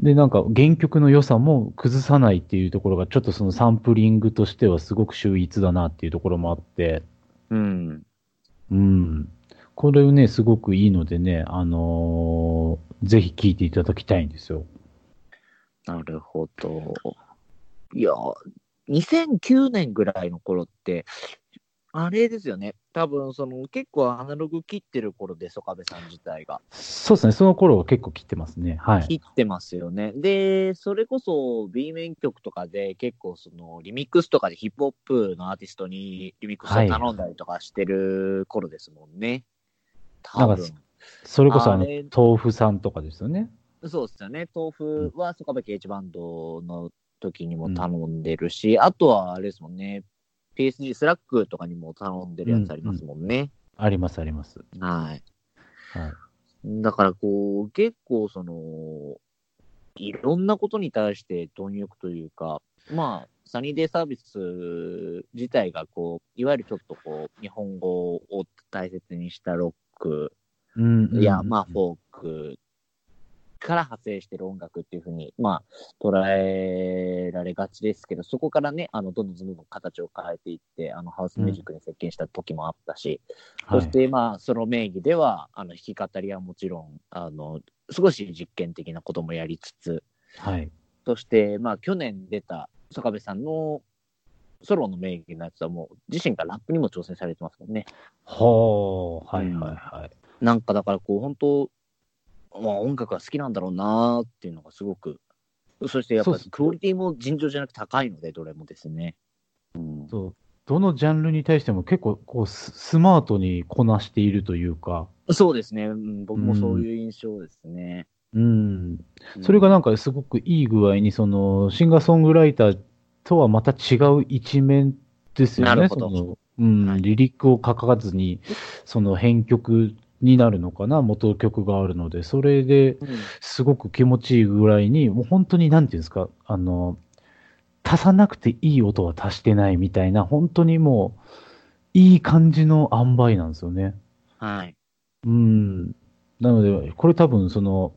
で、なんか原曲の良さも崩さないっていうところがちょっとそのサンプリングとしてはすごく秀逸だなっていうところもあって、うん。うん。これね、すごくいいのでね、あのーぜひ聴いていただきたいんですよ。なるほど。いや、2009年ぐらいの頃って、あれですよね。多分、その、結構アナログ切ってる頃で、ソカベさん自体が。そうですね、その頃は結構切ってますね。はい。切ってますよね。で、それこそ B 面曲とかで結構そのリミックスとかでヒップホップのアーティストにリミックスを頼んだりとかしてる頃ですもんね。多分なんか。それこそあの tofu さんとかですよね。そうですよね。豆腐はソカベケ H バンドの時にも頼んでるし、あとはあれですもんね。PSG スラックとかにも頼んでるやつありますもんね。あります、あります。はい。はい。だからこう、結構その、いろんなことに対して貪欲というか、まあ、サニーデイサービス自体がこう、いわゆるちょっとこう、日本語を大切にしたロック、うんうんいや、まあ、フォークから派生してる音楽っていうふうに、まあ、捉えられがちですけど、そこからね、あの、どんどんどんどん形を変えていって、あの、ハウスミュージックに接近した時もあったし、はいそして、まあ、その名義では、あの、弾き語りはもちろん、あの、少し実験的なこともやりつつ、はい。そして、まあ、去年出た、坂部さんのソロの名義のやつはもう、自身がラップにも挑戦されてますもんね。ほー、はいはいはい。なんかだからこう本当、まあ、音楽が好きなんだろうなーっていうのがすごく、そしてやっぱりクオリティも尋常じゃなく高いので、どれもですね。うん、そう。どのジャンルに対しても結構こうススマートにこなしているというか、そうですね、うん、僕もそういう印象ですね。うん。それがなんかすごくいい具合に、その、シンガーソングライターとはまた違う一面ですよね。なるほどそのうん、はいリリックを書かずに、その編曲になるのかな、元曲があるので、それでうんすごく気持ちいいぐらいに、もう本当になんていうんですか、あの、足さなくていい音は足してないみたいな、本当にもいい感じの塩梅なんですよね。はい。うん。なので、これ多分その、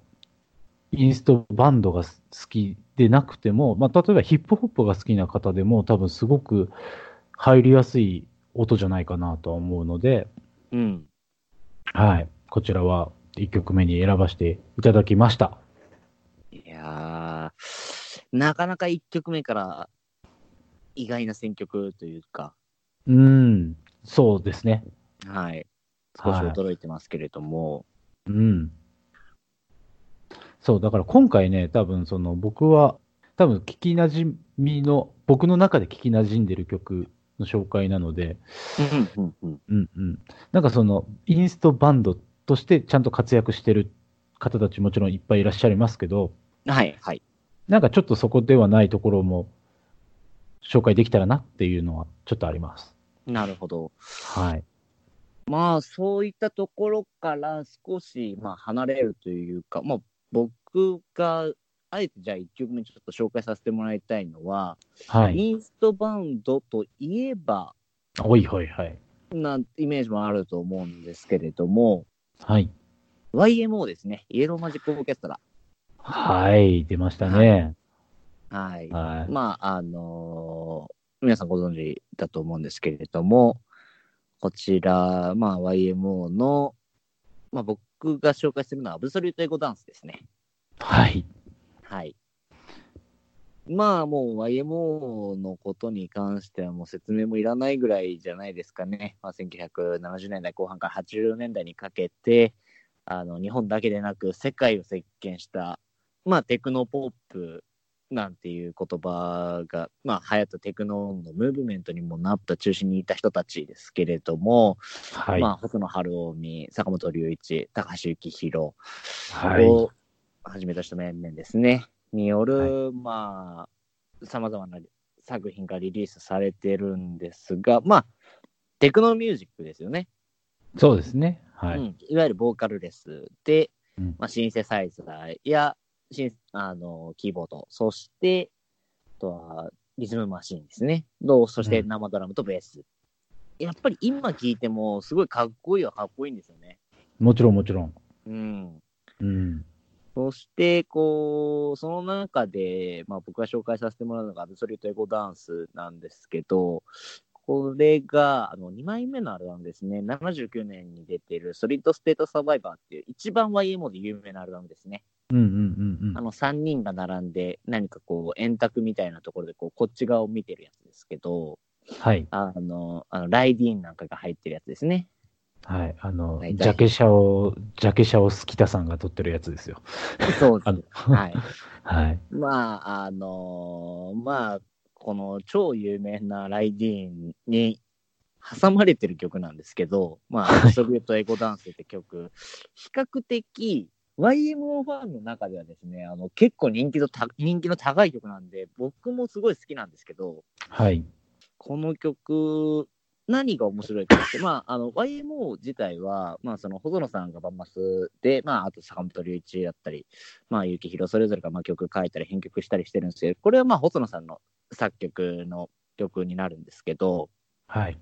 インストバンドが好きでなくても、まあ、例えばヒップホップが好きな方でも多分すごく入りやすい音じゃないかなとは思うので、うん。はい。こちらは1曲目に選ばせていただきました。いやー、なかなか1曲目から意外な選曲というか、うん。そうですね。はい。少し驚いてますけれども、うん。そう、だから今回ね、多分その僕は、多分聞き馴染みの、僕の中で聞き馴染んでる曲の紹介なので、うんうんうん。うんうん。なんかその、インストバンドとしてちゃんと活躍してる方たちもちろんいっぱいいらっしゃいますけど、はい、はい。なんかちょっとそこではないところも紹介できたらなっていうのはちょっとあります。なるほど。はい。まあ、そういったところから少し、まあ、離れるというか、まあ、僕が、あえてじゃあ1曲目ちょっと紹介させてもらいたいのは、はい。インストバンドといえば、おいほいはい。なイメージもあると思うんですけれども、はい。YMO ですね。イエローマジックオーケストラ。はい。出ましたね。はい。はい。まあ、あのー皆さんご存知だと思うんですけれども、こちら、まあ、YMO の、まあ、僕が紹介するのは、アブソリュートエゴダンスですね。はい。はい。まあ、もう YMO のことに関してはもう説明もいらないぐらいじゃないですかね。まあ、1970年代後半から80年代にかけて、あの、日本だけでなく世界を席巻した、まあ、テクノポップなんていう言葉が、まあ、流行ったテクノのムーブメントにもなった中心にいた人たちですけれども、はい。まあ、細野晴臣、坂本龍一、高橋幸宏、はい。をはじめとした面々ですね、による、まあ、さまざまな作品がリリースされてるんですが、まあ、テクノミュージックですよね。そうですね。はい。うん、いわゆるボーカルレスで、うんまあ、シンセサイザーやシンあのキーボード、そして、あとはリズムマシンですね。とそしてうん生ドラムとベース。やっぱり今聴いても、すごいかっこいいはかっこいいんですよね。もちろんもちろん。うん。うん。そして、こう、その中で、まあ僕が紹介させてもらうのがアブソリュートエゴダンスなんですけど、これが、あの、2枚目のアルバムですね。79年に出てる、ソリッドステートサバイバーっていう、一番 YMO で有名なアルバムですね。うんうんうんうんあ。の、3人が並んで、何かこう、円卓みたいなところで、こう、こっち側を見てるやつですけど、はい。あの、あのライディーンなんかが入ってるやつですね。はい。あの、はいジャケ写を、ジャケ写をスキタさんが撮ってるやつですよ。そうです。<laughs> はい。<laughs> はい。まあ、あのーまあ、この超有名なライディーンに挟まれてる曲なんですけど、まあ、はいソビエトエゴダンスって曲、比較的、YMO ファンの中ではですね、あの結構人気のた人気の高い曲なんで、僕もすごい好きなんですけど、はい。この曲、何が面白いかって、まあ、あの、YMO 自体は、まあ、その、細野さんがバンマスで、まあ、あと坂本龍一だったり、まあ、幸宏それぞれが、まあ、曲書いたり編曲したりしてるんですけど、これは、まあ、細野さんの作曲の曲になるんですけど、はい。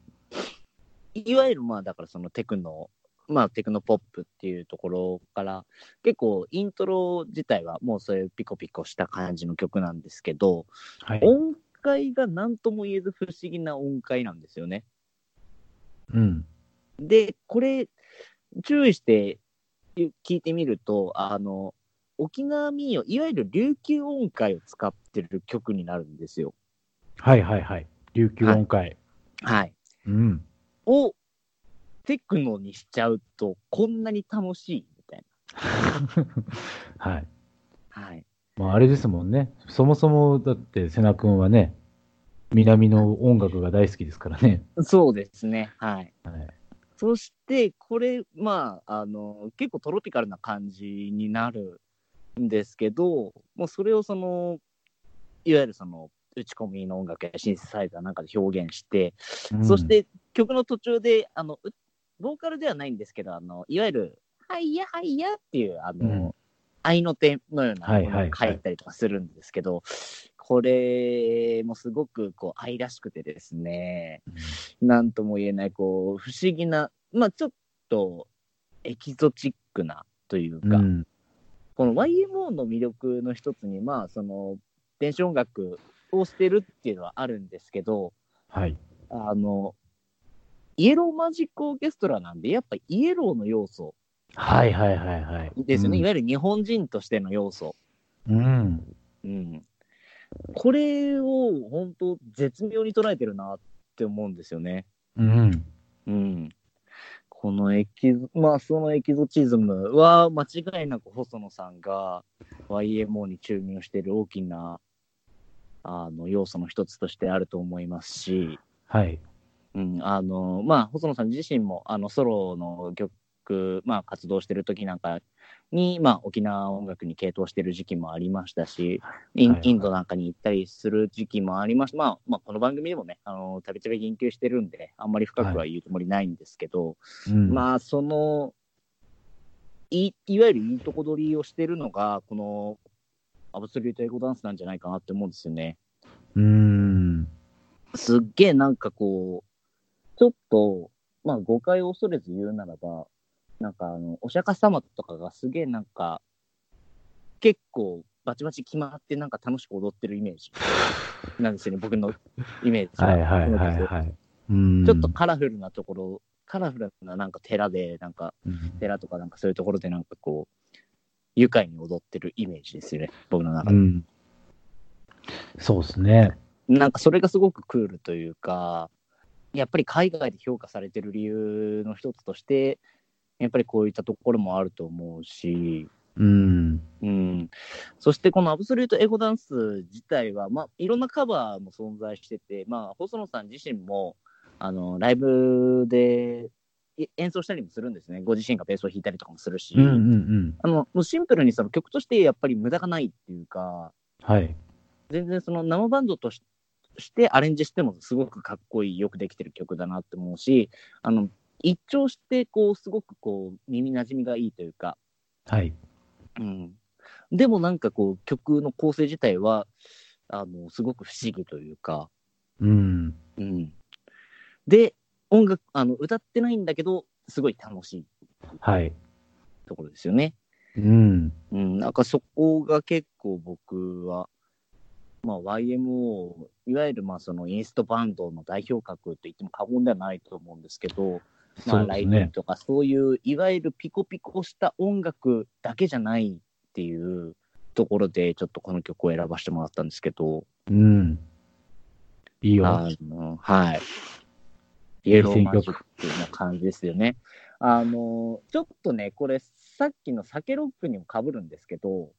いわゆる、まあ、だからそのテクノ、まあ、テクノポップっていうところから、結構、イントロ自体はもうそういうピコピコした感じの曲なんですけど、はい。音階が何とも言えず不思議な音階なんですよね。うん。で、これ、注意して聞いてみると、あの、沖縄民謡、いわゆる琉球音階を使ってる曲になるんですよ。はいはいはい。琉球音階。はい。うん。を、テクノにしちゃうと、こんなに楽しいみたい <laughs> はい。な。はい。まあ、あれですもんね。そもそも、だって、瀬名君はね、南の音楽が大好きですからね。そうですね。はい。はい。そして、これ、まあ、あの、結構トロピカルな感じになるんですけど、もうそれをその、いわゆるその、打ち込みの音楽やシンセサイザーなんかで表現して、うんそし、て曲の途中で、あの、うボーカルではないんですけど、あの、いわゆる、はいやはいやっていう、あの、うん合いの手のようなものはいたりとかするんですけど、これもすごくこう愛らしくてですね、なんとも言えない、こう、不思議な、まあちょっと、エキゾチックなというか、うん。この YMO の魅力の一つに、まあ、その、電子音楽をしてるっていうのはあるんですけど、はい。あの、イエローマジックオーケストラなんで、やっぱイエローの要素はいはいはいはい。ですよね。いわゆゆる日本人としての要素。る。うん。うん。これを本当絶妙に捉えてるなって思うんですよね。うん。うん。このエキゾ、まあそのエキゾチズムは間違いなく細野さんが YMO に注入している大きなあの要素の一つとしてあると思いますし、はい。うん、あの、まあ細野さん自身もあのソロの曲、まあ活動してる時なんかに、まあ沖縄音楽に傾倒してる時期もありましたし、インはいはいインドなんかに行ったりする時期もありました。まあ、まあ、この番組でもね、あの、たびたび言及してるんで、あんまり深くは言うつもりないんですけど、うん、まあ、その、い、いわゆるいいとこ取りをしてるのが、この、アブソリュートエゴダンスなんじゃないかなって思うんですよね。うん。すっげえなんかこう、ちょっと、まあ誤解を恐れず言うならば、なんかあの、お釈迦様とかがすげえなんか、結構バチバチ決まってなんか楽しく踊ってるイメージなんですよね、僕のイメージは。はいはいはいはい。うん。ちょっとカラフルなところ、カラフルななんか寺で、なんかうん寺とかなんかそういうところでなんかこう、愉快に踊ってるイメージですよね、僕の中で。うん。そうですね。なんかそれがすごくクールというか、やっぱり海外で評価されてる理由の一つとして、やっぱりこういったところもあると思うし、うん。うん。そしてこのアブソリュートエゴダンス自体は、まあ、いろんなカバーも存在してて、まあ、細野さん自身も、あの、ライブでい演奏したりもするんですね。ご自身がベースを弾いたりとかもするし、うんうんうん。あの、もうシンプルにその曲としてやっぱり無駄がないっていうか、はい。全然その生バンドとししてアレンジしてもすごくかっこいい、よくできてる曲だなって思うし、あの、一聴して、こう、すごくこう、耳馴染みがいいというか、はい。うん。でもなんかこう、曲の構成自体は、あの、すごく不思議というか、うん。うん。で、音楽、あの、歌ってないんだけど、すごい楽しいはい。ところですよね。うん。うん、なんかそこが結構僕は、まあ YMO、いわゆるまあそのインストバンドの代表格と言っても過言ではないと思うんですけど、まそあライブ。とかそういういわゆるピコピコした音楽だけじゃないっていうところでちょっとこの曲を選ばせてもらったんですけど、うん。いいよ。あの、はい。イエローマジックな感じですよね。あの、ちょっとね、これさっきの酒ロックにも被るんですけど、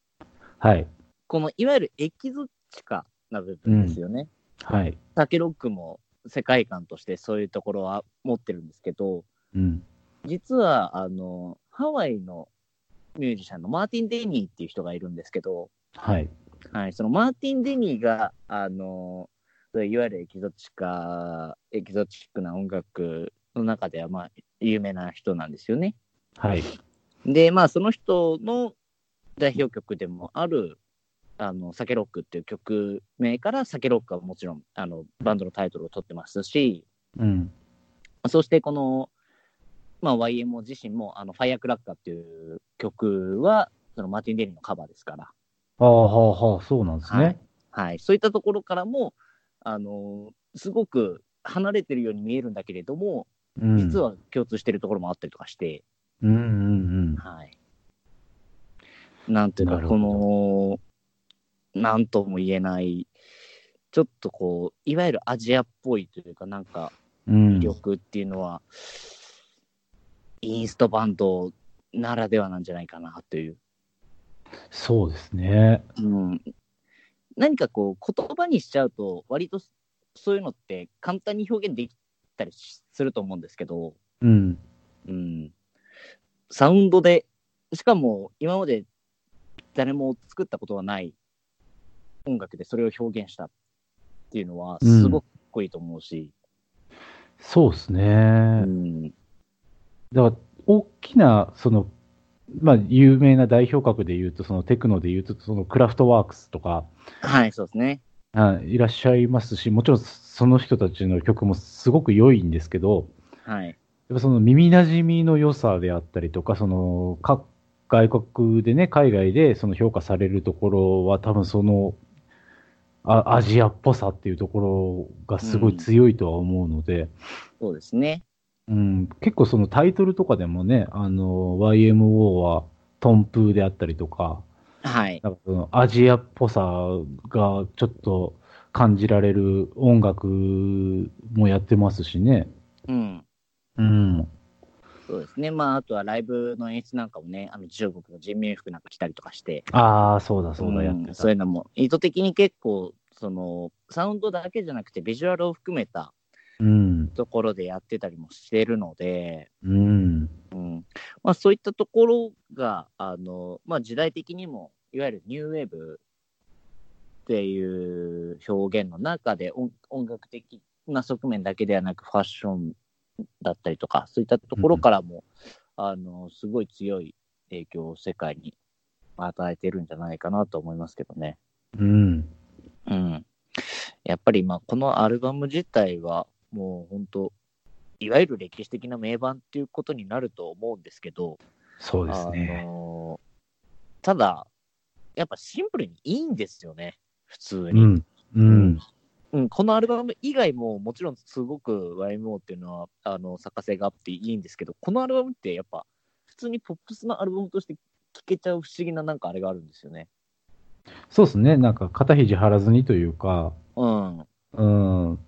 はい。このいわゆるエキゾチカな部分ですよね。はい。タケロックも世界観としてそういうところは持ってるんですけど、うん。実はあのハワイのミュージシャンのマーティン・デニーっていう人がいるんですけど、はい。はい、そのマーティン・デニーがあのいわゆるエキゾチカ、エキゾチックな音楽の中ではまあ有名な人なんですよね。はい。で、まあその人の代表曲でもある、あの、サケロックっていう曲名から、サケロックはもちろん、あの、バンドのタイトルを取ってますし、うん。そしてこの、まあ YMO 自身も、あの、ファイアクラッカーっていう曲は、そのマーティン・デニーのカバーですから、ああ、はあ、はあ、そうなんですね。はい。そういったところからも、あの、すごく離れてるように見えるんだけれども、うん。実は共通してるところもあったりとかして、うんうんはい。なんていうか、この、なんとも言えない、ちょっとこう、いわゆるアジアっぽいというか、なんか、うん。うん魅力っていうのは、インストバンドならではなんじゃないかなという。そうですね。うん。何かこう、言葉にしちゃうと、割とそういうのって簡単に表現できたりすると思うんですけど、うん。うん。サウンドで、しかも今まで誰も作ったことがない音楽でそれを表現したっていうのは、うんすごくかっこいいと思うし、そうですうね。ん。だから、大きな、その、まあ、有名な代表格で言うと、そのテクノで言うと、そのクラフトワークスとか、はい、そうですね。あいらっしゃいますし、もちろんその人たちの曲もすごく良いんですけど、はい。やっぱその耳馴染みの良さであったりとか、その各外国でね、海外でその評価されるところは、多分そのあアジアっぽさっていうところがすごい強いとは思うので、そうですね。うん結構そのタイトルとかでもね、あの YMO はトンプーであったりとか、はい。なんかそのアジアっぽさがちょっと感じられる音楽もやってますしね。うん。うん。そうですね。まあ、あとはライブの演出なんかもね、あの中国の人民服なんか着たりとかして、ああ、そうだそうだ、んやってた。そういうのも意図的に結構、その、サウンドだけじゃなくて、ビジュアルを含めたうん。ところでやってたりもしてるので、うん。うんまあ、そういったところが、あのまあ、時代的にも、いわゆるニューウェーブっていう表現の中で音音楽的な側面だけではなく、ファッションだったりとか、そういったところからも、あのすごい強い影響を世界に与えてるんじゃないかなと思いますけどね。うん。うん、やっぱりまあこのアルバム自体はもう本当いわゆる歴史的な名盤っていうことになると思うんですけど、そうですあね。のただ、やっぱシンプルにいいんですよね、普通に。うん。うん。うん、このアルバム以外ももちろんすごく YMO っていうのはあの作家性があっていいんですけど、このアルバムってやっぱ普通にポップスのアルバムとして聴けちゃう不思議ななんかあれがあるんですよね。そうですね。なんか肩肘張らずにというか、うん。うん。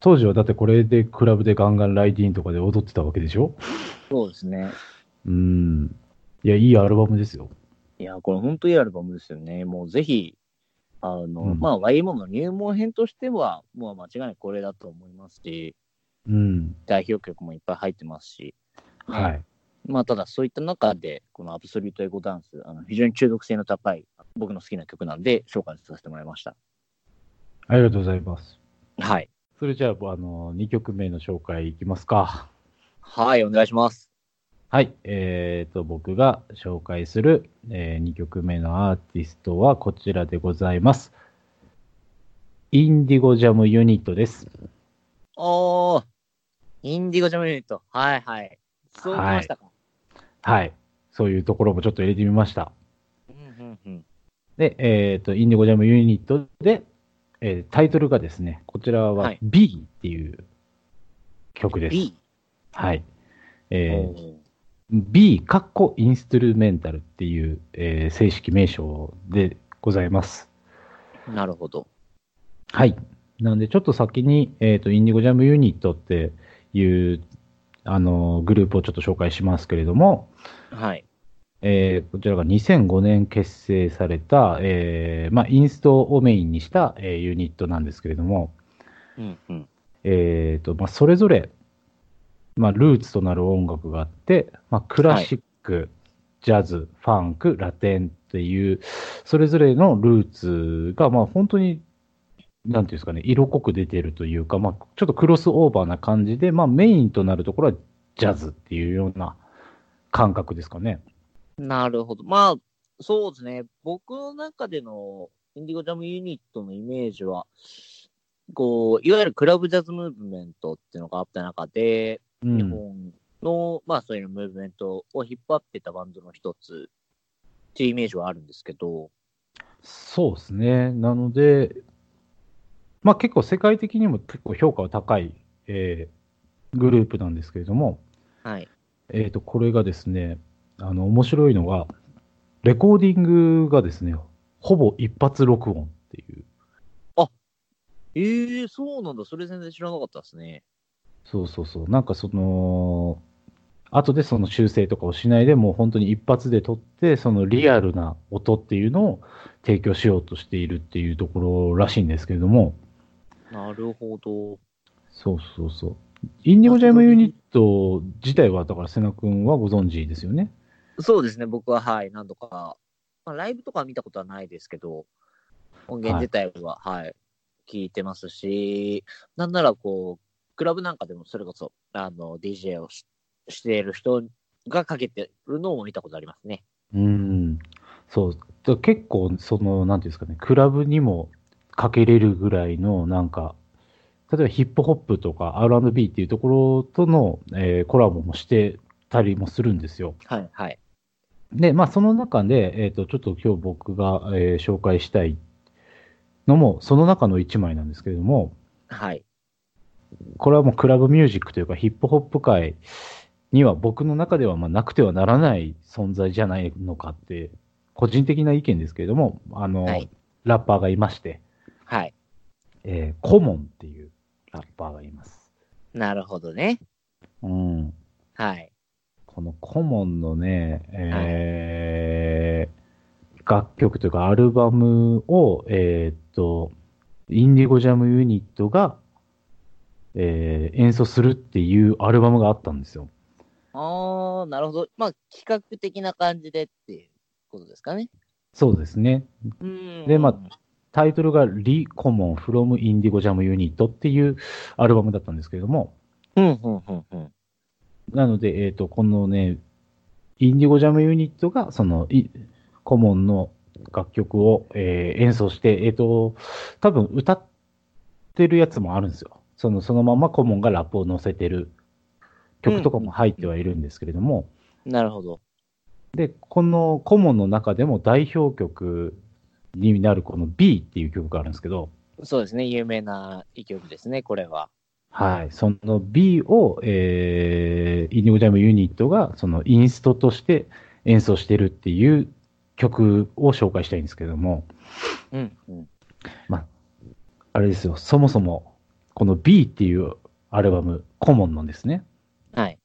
当時はだってこれでクラブでガンガンライディーンとかで踊ってたわけでしょ？そうですね。うん。いや、いいアルバムですよ。いや、これ本当いいアルバムですよね。もうぜひ、あの、うんまあ YMO の入門編としては、もう間違いなくこれだと思いますし、うん。代表曲もいっぱい入ってますし、はい。まあただそういった中で、このアブソリュートエゴダンス、あの非常に中毒性の高い、僕の好きな曲なんで紹介させてもらいました。ありがとうございます。はい。それじゃあ、あの、2曲目の紹介いきますか。はい、お願いします。はい。えーと、僕が紹介する、え2曲目のアーティストはこちらでございます。インディゴジャムユニットです。おー、インディゴジャムユニット。はいはい。そうきましたか。はい。そういうところもちょっと入れてみました。うんうんうん。で、えっ、と、インディゴジャムユニットで、えータイトルがですね、こちらははい B っていう曲です。B。はい。えー B、カッコインストゥルメンタルっていう、えー正式名称でございます。なるほど。はい。なんで、ちょっと先に、えっ、と、インディゴジャムユニットっていう、あの、グループをちょっと紹介しますけれども、はい。えーこちらが2005年結成された、えーまあ、インストをメインにした、えーユニットなんですけれども、うんうん。えーとまあ、それぞれ、まあ、ルーツとなる音楽があって、まあ、クラシック、ジャズ、ファンク、ラテンっていう、それぞれのルーツが、まあ、本当に、なんていうんですかね、色濃く出てるというか、まあ、ちょっとクロスオーバーな感じで、まあ、メインとなるところはジャズっていうような感覚ですかね。なるほど。まあ、そうですね。僕の中でのインディゴジャムユニットのイメージは、こう、いわゆるクラブジャズムーブメントっていうのがあった中で、日うん。本の、まあそういうムーブメントを引っ張ってたバンドの一つっていうイメージはあるんですけど、そうですね。なので、まあ結構世界的にも結構評価は高い、えーグループなんですけれども、はい。えっ、と、これがですね、あの、面白いのが、レコーディングがですね、ほぼ一発録音っていう。ええそうなんだ。それ全然知らなかったですね。そうそうそう。なんかその、後でその修正とかをしないでもう本当に一発で撮って、そのリアルな音っていうのを提供しようとしているっていうところらしいんですけれども、なるほど。そうそうそう。インディゴジャムユニット自体は、だから瀬名君はご存知ですよね？そうですね。僕は、はい、何度か、まあ、ライブとかは見たことはないですけど、音源自体は、はい、聞いてますし、なんならこう、クラブなんかでもそれこそ、あの、DJ をししている人がかけてるのを見たことありますね。うん。そう。だ結構、その、なんていうんですかね、クラブにもかけれるぐらいの、なんか、例えばヒップホップとか R&B っていうところとの、えーコラボもしてたりもするんですよ。はい、はい。で、まあ、その中で、えっ、と、ちょっと今日僕が、えー紹介したいのも、その中の一枚なんですけれども、はい。これはもうクラブミュージックというかヒップホップ界には僕の中ではまあなくてはならない存在じゃないのかって、個人的な意見ですけれども、あの、はいラッパーがいまして、はい。えーコモンっていうラッパーがいます。なるほどね。うん。はい。このコモンのね、えー楽曲というかアルバムを、えーっと、インディゴジャムユニットが、えー演奏するっていうアルバムがあったんですよ。ああ、なるほど。まあ、企画的な感じでっていうことですかね。そうですね。うん。でまあタイトルがリ・コモン from インディゴジャムユニットっていうアルバムだったんですけれども、うん、うん、うん、うん。なので、えっ、と、このね、インディゴジャムユニットが、その、いコモンの楽曲を、えー演奏して、えっ、と、多分歌ってるやつもあるんですよ。その、そのままコモンがラップを載せてる曲とかも入ってはいるんですけれども、なるほど。で、このコモンの中でも代表曲になるこの B っていう曲があるんですけど、そうですね。有名な一曲ですね、これは。はい。その B を、えー、インディゴジャムユニットが、そのインストとして演奏してるっていう曲を紹介したいんですけども、うん、うん。あれですよ、そもそも、この B っていうアルバム、コモンなんですね。はい。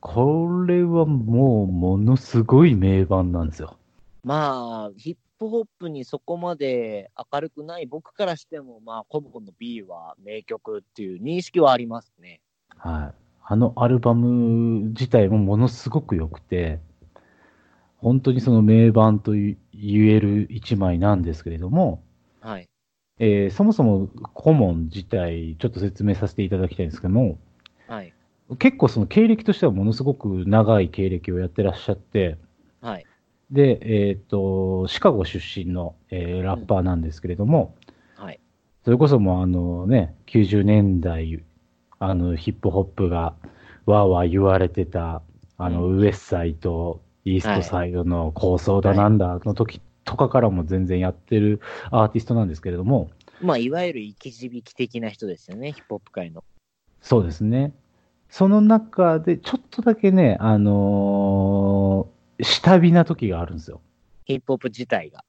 これはもう、ものすごい名盤なんですよ。まあ、ヒップホップにそこまで明るくない僕からしても、まあ、コムコンの B は名曲っていう認識はありますね。はい。あのアルバム自体もものすごく良くて、本当にその名盤と言える一枚なんですけれども、はい。えーそもそもコモン自体、ちょっと説明させていただきたいんですけども、はい。結構その経歴としてはものすごく長い経歴をやってらっしゃって、はい。で、えっ、と、シカゴ出身の、えーラッパーなんですけれども、はい。それこそもうあのね、90年代、あのヒップホップがわーわー言われてた、あの、うウエスサイド、イーストサイドの構想だはいなんだの時とかからも全然やってるアーティストなんですけれども、まあ、いわゆる生き字引的な人ですよね、ヒップホップ界の。そうですね。その中で、ちょっとだけね、あのー下火な時があるんですよ。ヒップホップ自体が。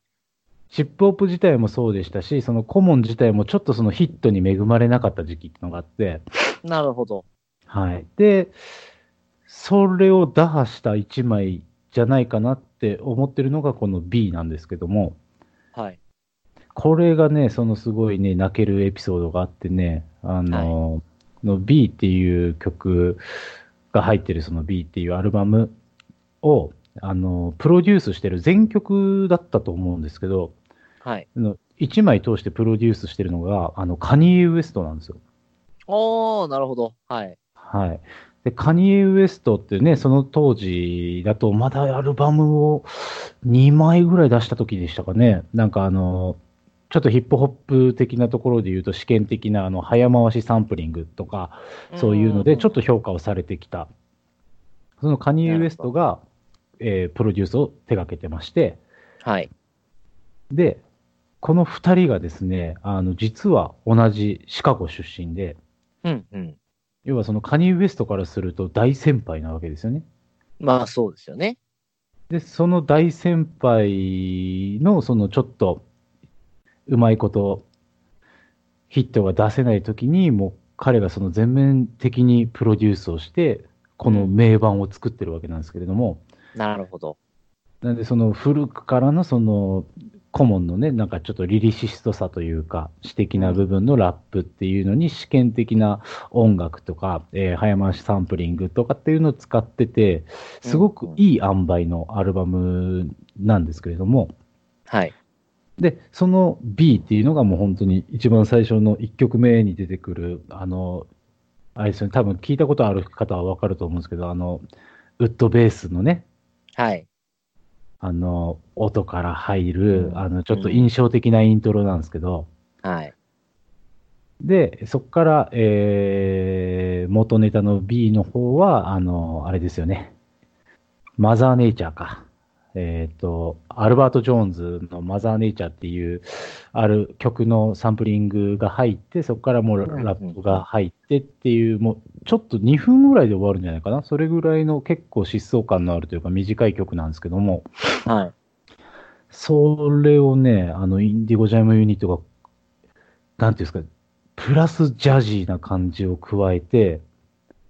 ヒップホップ自体もそうでしたし、そのコモン自体もちょっとそのヒットに恵まれなかった時期ってのがあって、なるほど。はい。で、それを打破した一枚じゃないかなって思ってるのがこの B なんですけども、はい。これがね、そのすごいね、泣けるエピソードがあってね、あの、の B っていう曲が入ってるその B っていうアルバムを、あの、プロデュースしてる全曲だったと思うんですけど、はい。あの1枚通してプロデュースしてるのが、あの、カニエ・ウエストなんですよ。おー、なるほど。はい。はい。で、カニエ・ウエストってね、その当時だと、まだアルバムを2枚ぐらい出した時でしたかね。なんかあの、ちょっとヒップホップ的なところで言うと、試験的なあの早回しサンプリングとか、そういうので、ちょっと評価をされてきた。そのカニエ・ウエストが、えープロデュースを手掛けてまして、はい。で、この2人がですね、あの、実は同じシカゴ出身で、うん、うん。要はそのカニエ・ウエストからすると大先輩なわけですよね。まあ、そうですよね。で、その大先輩のそのちょっとうまいことヒットが出せないときに、もう彼がその全面的にプロデュースをして、この名盤を作ってるわけなんですけれども、なるほど。なんでその古くからのその顧問のね、なんかちょっとリリシストさというか、詩的な部分のラップっていうのに試験的な音楽とか、えー早回しサンプリングとかっていうのを使ってて、すごくいい塩梅のアルバムなんですけれども、はい。で、その B っていうのがもう本当に一番最初の1曲目に出てくる、あの、あれですよね、多分聞いたことある方はわかると思うんですけど、あの、ウッドベースのね、はい。あの、音から入る、うんあの、ちょっと印象的なイントロなんですけど、はい。で、そこから、えー、元ネタの B の方は、あの、あれですよね。マザーネイチャーか。えっ、と、アルバート・ジョーンズのマザーネイチャーっていう、ある曲のサンプリングが入って、そこからもうラップが入ってっていう、もうちょっと2分ぐらいで終わるんじゃないかな。それぐらいの結構疾走感のあるというか短い曲なんですけども、はい。それをね、あの、インディゴジャムユニットが、なんていうんですか、プラスジャジーな感じを加えて、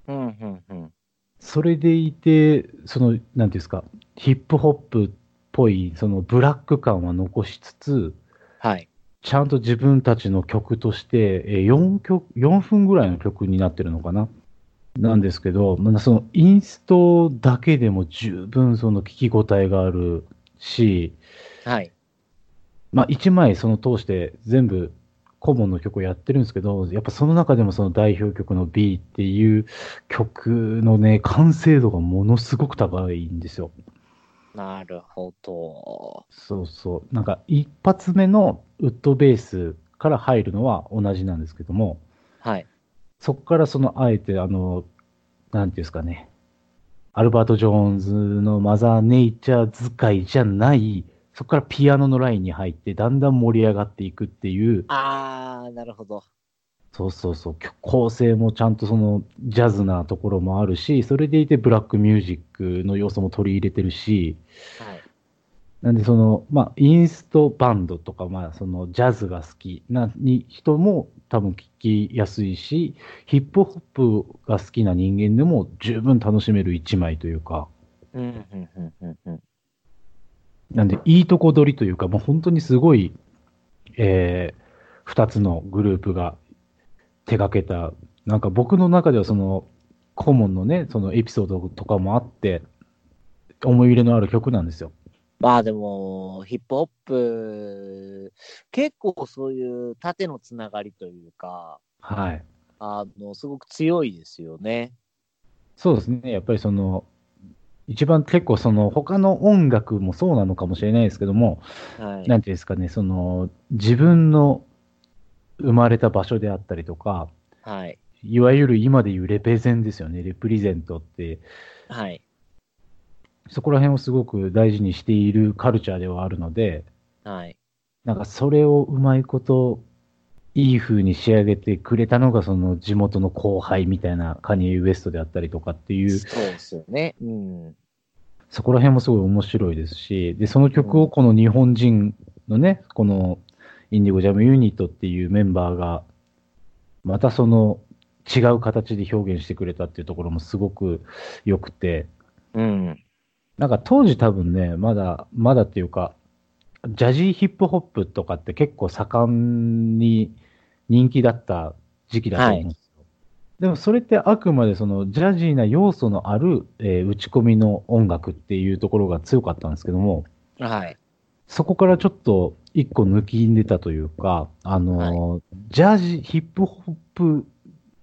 うん、うん、うん。それでいて、その、なんていうんですか、ヒップホップっぽい、そのブラック感は残しつつ、はい。ちゃんと自分たちの曲として、えー4曲、4分ぐらいの曲になってるのかな？なんですけど、まあそのインストだけでも十分その聞き応えがあるし、はい。まあ、1枚その通して全部顧問の曲をやってるんですけど、やっぱその中でもその代表曲の B っていう曲のね、完成度がものすごく高いんですよ。なるほど。そうそう。なんか一発目のウッドベースから入るのは同じなんですけども、はい。そこからそのあえてあの、なんていうんですかね、アルバート・ジョーンズのマザー・ネイチャー使いじゃない、そこからピアノのラインに入って、だんだん盛り上がっていくっていう、あー、なるほど。そうそうそう、曲構成もちゃんとそのジャズなところもあるし、それでいてブラックミュージックの要素も取り入れてるし、はい。なんでその、まあ、インストバンドとか、まあ、そのジャズが好きなに人も多分聞きやすいし、ヒップホップが好きな人間でも十分楽しめる一枚というか。なんでいいとこ取りというか、もう本当にすごい、えー、二つのグループが手掛けた、なんか僕の中ではその、顧問のね、そのエピソードとかもあって、思い入れのある曲なんですよ。まあでも、ヒップホップ、結構そういう縦のつながりというか、はい。あの、すごく強いですよね。そうですね。やっぱりその、一番結構その他の音楽もそうなのかもしれないですけども、はい。なんていうんですかね、その自分の生まれた場所であったりとか、はい。いわゆる今でいうレペゼンですよね、レプリゼントって、はい。そこら辺をすごく大事にしているカルチャーではあるので、はい。なんかそれをうまいこと、いい風に仕上げてくれたのが、その地元の後輩みたいなカニエ・ウエストであったりとかっていう、そうですよね。うん。そこら辺もすごい面白いですし、で、その曲をこの日本人のね、このインディゴジャムユニットっていうメンバーが、またその違う形で表現してくれたっていうところもすごく良くて、うん。なんか当時多分ね、まだ、まだっていうか、ジャジーヒップホップとかって結構盛んに人気だった時期だと思うんですよ。でもそれってあくまでそのジャジーな要素のある、えー打ち込みの音楽っていうところが強かったんですけども、はい。そこからちょっと一個抜きんでたというか、あのージャジー、ヒップホップ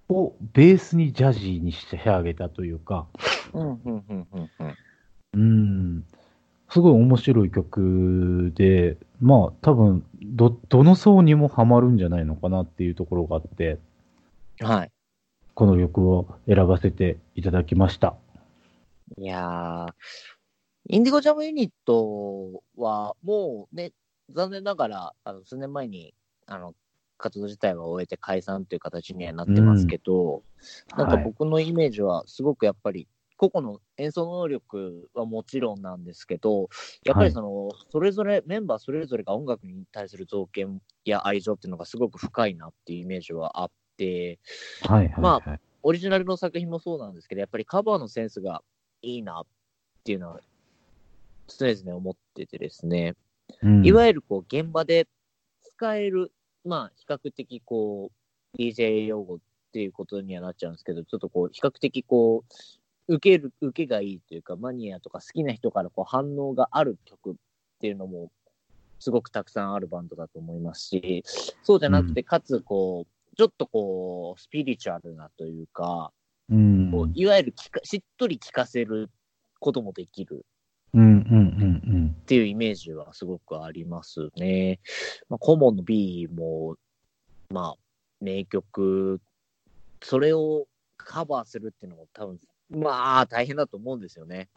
をベースにジャジーにしてあげたというか、うん、うん、うん、うん、うん。うん。すごい面白い曲で、まあ多分、ど、どの層にもハマるんじゃないのかなっていうところがあって、はい。この曲を選ばせていただきました。いやー、インディゴジャムユニットは、もうね、残念ながら、あの、数年前に、あの、活動自体は終えて解散という形にはなってますけど、なんかはい。僕のイメージは、すごくやっぱり、個々の演奏能力はもちろんなんですけど、やっぱりその、それぞれ、メンバーそれぞれが音楽に対する造形や愛情っていうのがすごく深いなっていうイメージはあって、はいはい、はい。まオリジナルの作品もそうなんですけど、やっぱりカバーのセンスがいいなっていうのは常々思っててですね、うん。いわゆるこう現場で使える、まあ比較的こう DJ 用語っていうことにはなっちゃうんですけど、ちょっとこう比較的こう受ける、受けがいいというか、マニアとか好きな人からこう反応がある曲っていうのもすごくたくさんあるバンドだと思いますし、そうじゃなくて、かつこう、ちょっとこう、スピリチュアルなというか、うん。こういわゆるしっとり聞かせることもできるっていうイメージはすごくありますね。まあ、コモンの B も、まあ、名曲、それをカバーするっていうのも多分、まあ、大変だと思うんですよね。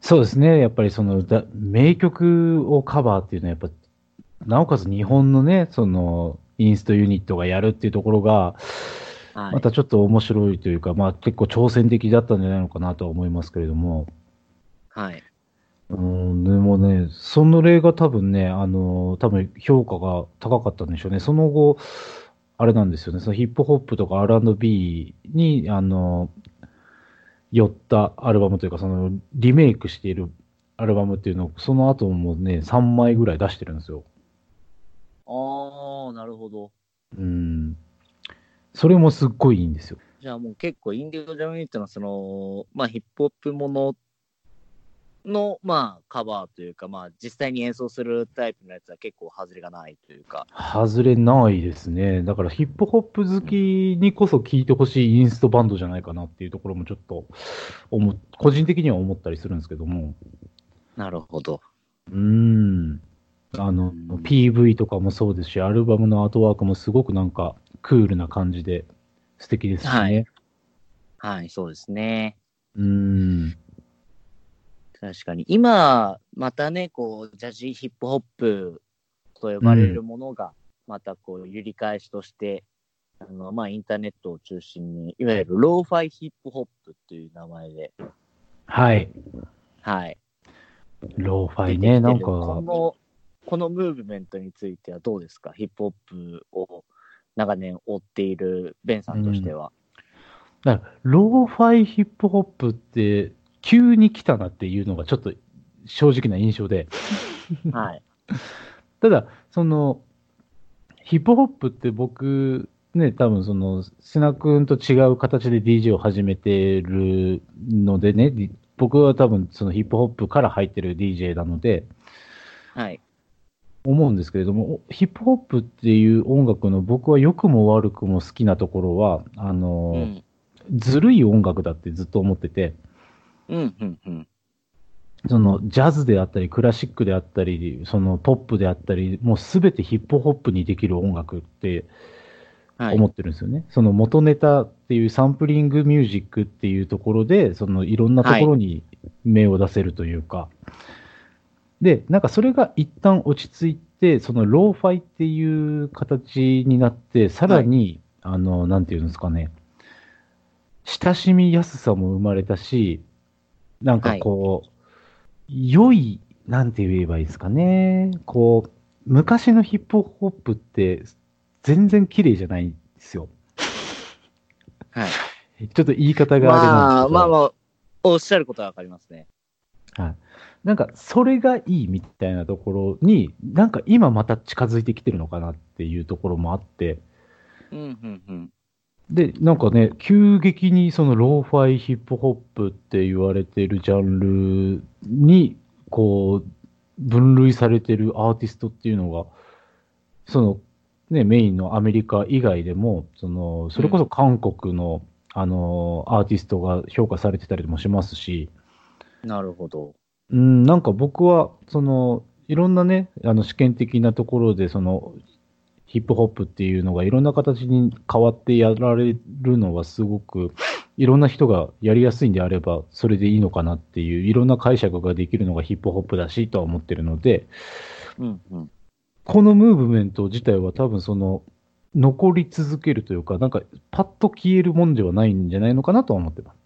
そうですね。やっぱりそのだ名曲をカバーっていうのはやっぱ、なおかつ日本のね、そのインストユニットがやるっていうところが、はい。またちょっと面白いというか、まあ結構挑戦的だったんじゃないのかなとは思いますけれども。はい。うん、でもね、その例が多分ね、あの、多分評価が高かったんでしょうね。その後、あれなんですよね、そのヒップホップとか R&B に、あの、寄ったアルバムというか、そのリメイクしているアルバムっていうのを、その後もね、3枚ぐらい出してるんですよ。ああ、なるほど。うん。それもすっごいいいんですよ。じゃあもう結構インディゴジャムユニットのその、まあヒップホップものの、まあカバーというか、まあ実際に演奏するタイプのやつは結構外れがないというか。外れないですね。だからヒップホップ好きにこそ聴いてほしいインストバンドじゃないかなっていうところもちょっと思う、個人的には思ったりするんですけども。なるほど。うーん。あの、PV とかもそうですし、アルバムのアートワークもすごくなんかクールな感じで素敵ですしね。はいはい、そうですね。うーん。確かに。今、またね、こう、ジャジーヒップホップと呼ばれるものが、またこう、揺り返しとして、あの、まあ、インターネットを中心に、いわゆるローファイヒップホップっていう名前で、はい。はい。ローファイね、なんか、この、このムーブメントについてはどうですか？ヒップホップを長年追っているベンさんとしては。だからローファイヒップホップって急に来たなっていうのがちょっと正直な印象で。はい。<laughs> ただ、その、ヒップホップって僕、ね、多分その、瀬名君と違う形で DJ を始めてるのでね、僕は多分そのヒップホップから入ってる DJ なので、はい。思うんですけれども、ヒップホップっていう音楽の僕は良くも悪くも好きなところは、あの、うん。ずるい音楽だってずっと思ってて、うん、うん、うん。そのジャズであったり、クラシックであったり、そのポップであったり、もうすべてヒップホップにできる音楽ってはい。思ってるんですよね。その元ネタっていうサンプリングミュージックっていうところで、そのいろんなところに目を出せるというか。で、なんかそれが一旦落ち着いて、そのローファイっていう形になって、さらに、あの、なんていうんですかね、親しみやすさも生まれたし、なんかこう、良い、なんて言えばいいですかね、こう、昔のヒップホップって全然綺麗じゃないんですよ。はい。ちょっと言い方があれなんまあ、ですけど。まあまあ、おっしゃることはわかりますね。はい。なんか、それがいいみたいなところに、なんか今また近づいてきてるのかなっていうところもあって、うん、うん、うん。で、なんかね、急激にそのローファイヒップホップって言われてるジャンルに、こう、分類されてるアーティストっていうのが、その、ね、メインのアメリカ以外でも、その、それこそ韓国の、あの、アーティストが評価されてたりもしますし、なるほど。うん、なんか僕は、その、いろんなね、あの試験的なところで、その、ヒップホップっていうのがいろんな形に変わってやられるのはすごく、いろんな人がやりやすいんであれば、それでいいのかなっていう、いろんな解釈ができるのがヒップホップだしとは思ってるので、うん、うん。このムーブメント自体は多分その、残り続けるというか、なんか、パッと消えるもんではないんじゃないのかなとは思ってます。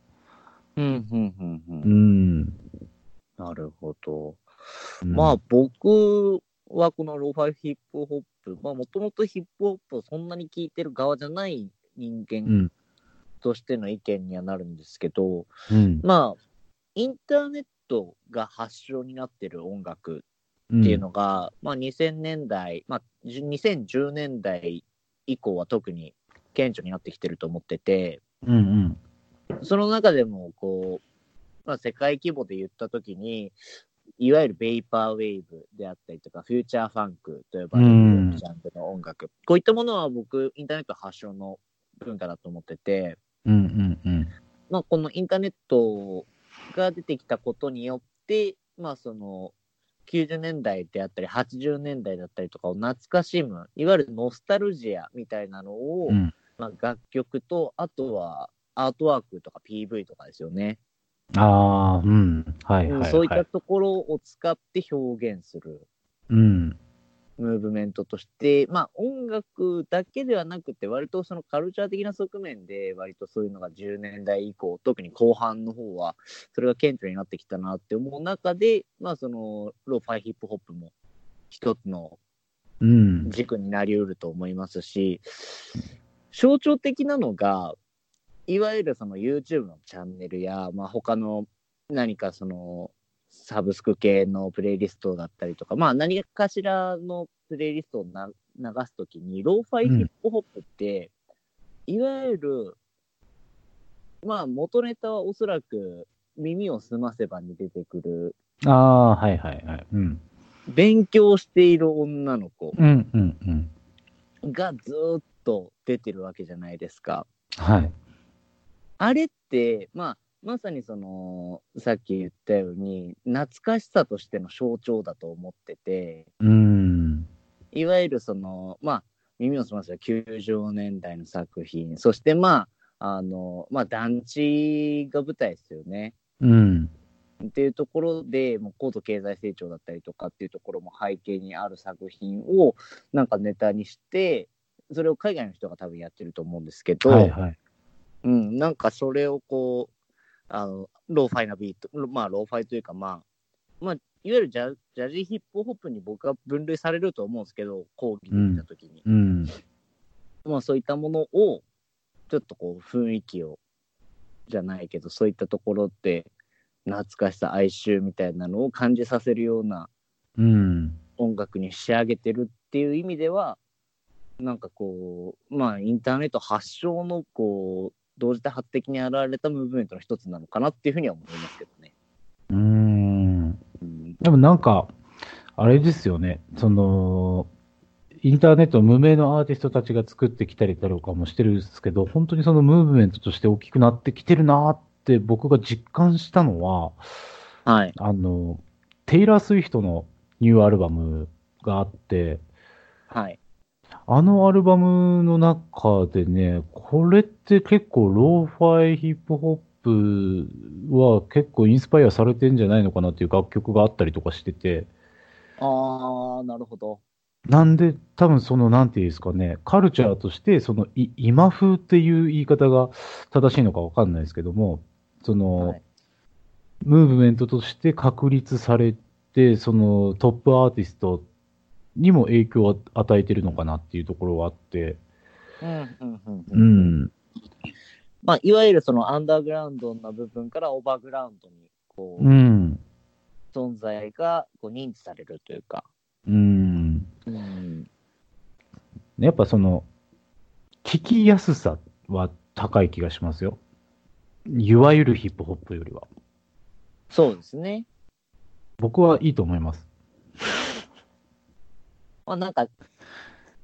うん、うん、うん、う。うんん。なるほど。うんまあ、僕はこのローファイヒップホップ、まあ、もともとヒップホップをそんなに聞いてる側じゃない人う間ん。としての意見にはなるんですけど、うん。まあ、インターネットが発祥になってる音楽っっていうのが、まあ2000年代、まあじゅ2010年代以降は特に顕著になってきてると思ってて、うんうん。その中でもこう、まあ世界規模で言ったときに、いわゆるベイパーウェーブであったりとか、フューチャーファンクと呼ばれうんるジャンルの音楽、こういったものは僕、インターネット発祥の文化だと思ってて、うんうんうん。まあ、このインターネットが出てきたことによって、まあその、90年代であったり、80年代だったりとかを懐かしむ、いわゆるノスタルジアみたいなのを、うん。まあ、楽曲と、あとはアートワークとか PV とかですよね。ああ、うん。はいはい、そういったところを使って表現するうん。ムーブメントとして、まあ音楽だけではなくて、割とそのカルチャー的な側面で、割とそういうのが10年代以降、特に後半の方は、それが顕著になってきたなって思う中で、まあそのローファイヒップホップも一つのうん。軸になりうると思いますし、象徴的なのが、いわゆるその YouTube のチャンネルや、まあ、他の何かそのサブスク系のプレイリストだったりとか、まあ何かしらのプレイリストをな流すときに、ローファイヒップホップって、いわゆる、まあ元ネタはおそらく耳を澄ませばに出てくる、ああ、はいはいはい。うん。勉強している女の子うんうんうん。がずーっと出てるわけじゃないですか。はい。あれって、まあ、まさにその、さっき言ったように、懐かしさとしての象徴だと思ってて、うん。いわゆるその、まあ、耳をすませば90年代の作品、そしてまあ、あの、まあ、団地が舞台ですよね。うん。っていうところで、もう高度経済成長だったりとかっていうところも背景にある作品をなんかネタにして、それを海外の人が多分やってると思うんですけど、はいはい。うん、なんかそれをこう、あの、ローファイなビート、まあ、ローファイというか、まあ、まあ、いわゆるジャジャジーヒップホップに僕は分類されると思うんですけど、広義で見たときに。うん。まあ、そういったものを、ちょっとこう、雰囲気を、じゃないけど、そういったところって、懐かしさ、哀愁みたいなのを感じさせるようなうん。音楽に仕上げてるっていう意味では、なんかこう、まあ、インターネット発祥の、こう、同時多発的に現れたムーブメントの一つなのかなっていうふうには思いますけどね。うん。うん、でもなんか、あれですよね。その、インターネット無名のアーティストたちが作ってきたりだろうかもしてるんですけど、本当にそのムーブメントとして大きくなってきてるなって僕が実感したのは、はい。あの、テイラー・スウィフトのニューアルバムがあって、はい。あのアルバムの中でね、これって結構ローファイヒップホップは結構インスパイアされてんじゃないのかなっていう楽曲があったりとかしてて、ああ、なるほど。なんで多分そのなんていうんですかね、カルチャーとしてそのい今風っていう言い方が正しいのかわかんないですけども、その、はいムーブメントとして確立されて、そのトップアーティストにも影響を与えてるのかなっていうところはあって、うん、うん、うん。ううん。ん、まあ、いわゆるそのアンダーグラウンドな部分からオーバーグラウンドに、こう、うん、存在がこう認知されるというか。うん。うん。やっぱその、聞きやすさは高い気がしますよ。いわゆるヒップホップよりは。そうですね。僕はいいと思います。まあ、なんか、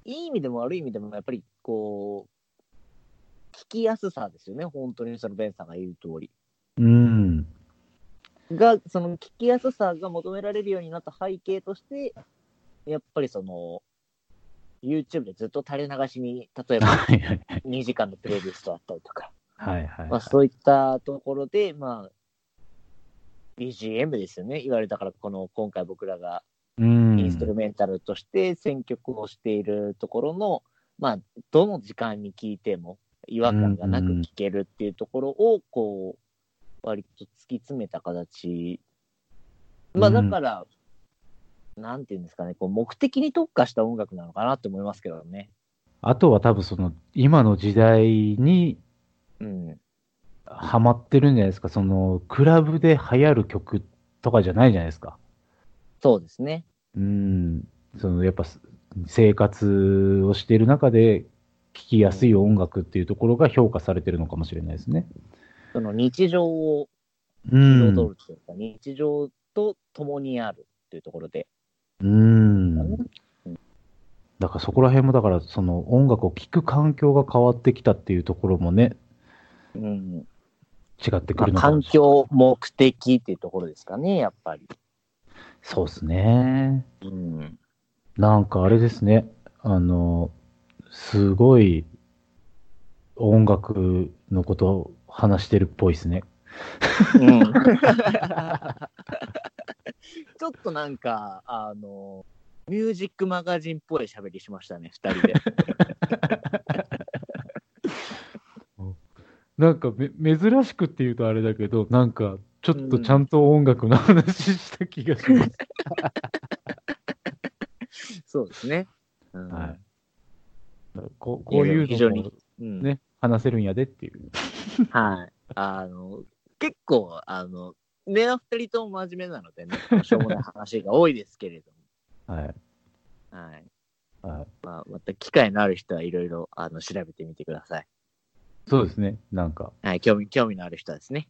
いい意味でも悪い意味でも、やっぱりこう、聞きやすさですよね。本当にそのベンさんが言う通り。うん。が、その聞きやすさが求められるようになった背景として、やっぱりその、YouTube でずっと垂れ流しに、例えば <laughs> はいはい2時間のプレイリストあったりとか、はいはい。まあ、そういったところで、まあ、BGM ですよね。言われたから、この今回僕らがうん。インストルメンタルとして選曲をしているところの、まあ、どの時間に聴いても違和感がなく聴けるっていうところを、こう、割と突き詰めた形。まあ、だから、なんていうんですかね、こう目的に特化した音楽なのかなって思いますけどね。あとは多分その、今の時代にうん。ハマってるんじゃないですか。その、クラブで流行る曲とかじゃないじゃないですか。そうですね。うん。その、やっぱ、生活をしている中で、聴きやすい音楽っていうところが評価されてるのかもしれないですね。その日常をうん。彩るというか、日常と共にあるっていうところで。うん。だからそこら辺も、だからその音楽を聴く環境が変わってきたっていうところもね、うん。違ってくるのかもしれない。境、目的っていうところですかね、やっぱり。そうですね。うん。なんかあれですね。あの、すごい音楽のことを話してるっぽいですね。うん、<laughs> ちょっとなんか、あの、ミュージックマガジンっぽい喋りしましたね、二人で。<laughs> なんかめ珍しくって言うとあれだけど、なんかちょっとちゃんと音楽の話した気がします。<laughs> そうですね。うんはい。こうこういう非常にのもうんね、話せるんやでっていう。はい。あの、結構、あの、ねは二人とも真面目なのでね、しょうもない話が多いですけれど <laughs> はい。も。はい。はい、まあ、また機会のある人はいろいろ、あの、調べてみてください。そうですね。なんか、はい。興味、興味のある人はですね。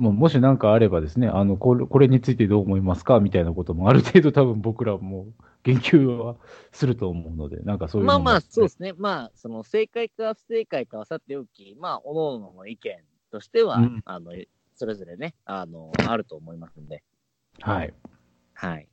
もうもし何かあればですね、あのこれ、これについてどう思いますか？みたいなこともある程度多分僕らも言及はすると思うので、なんかそういうまあまあ、そうですね。まあ、その正解か不正解かはさておき、まあ、おのおのの意見としては、うんあの、それぞれね、あの、あると思いますんで、はい。はい。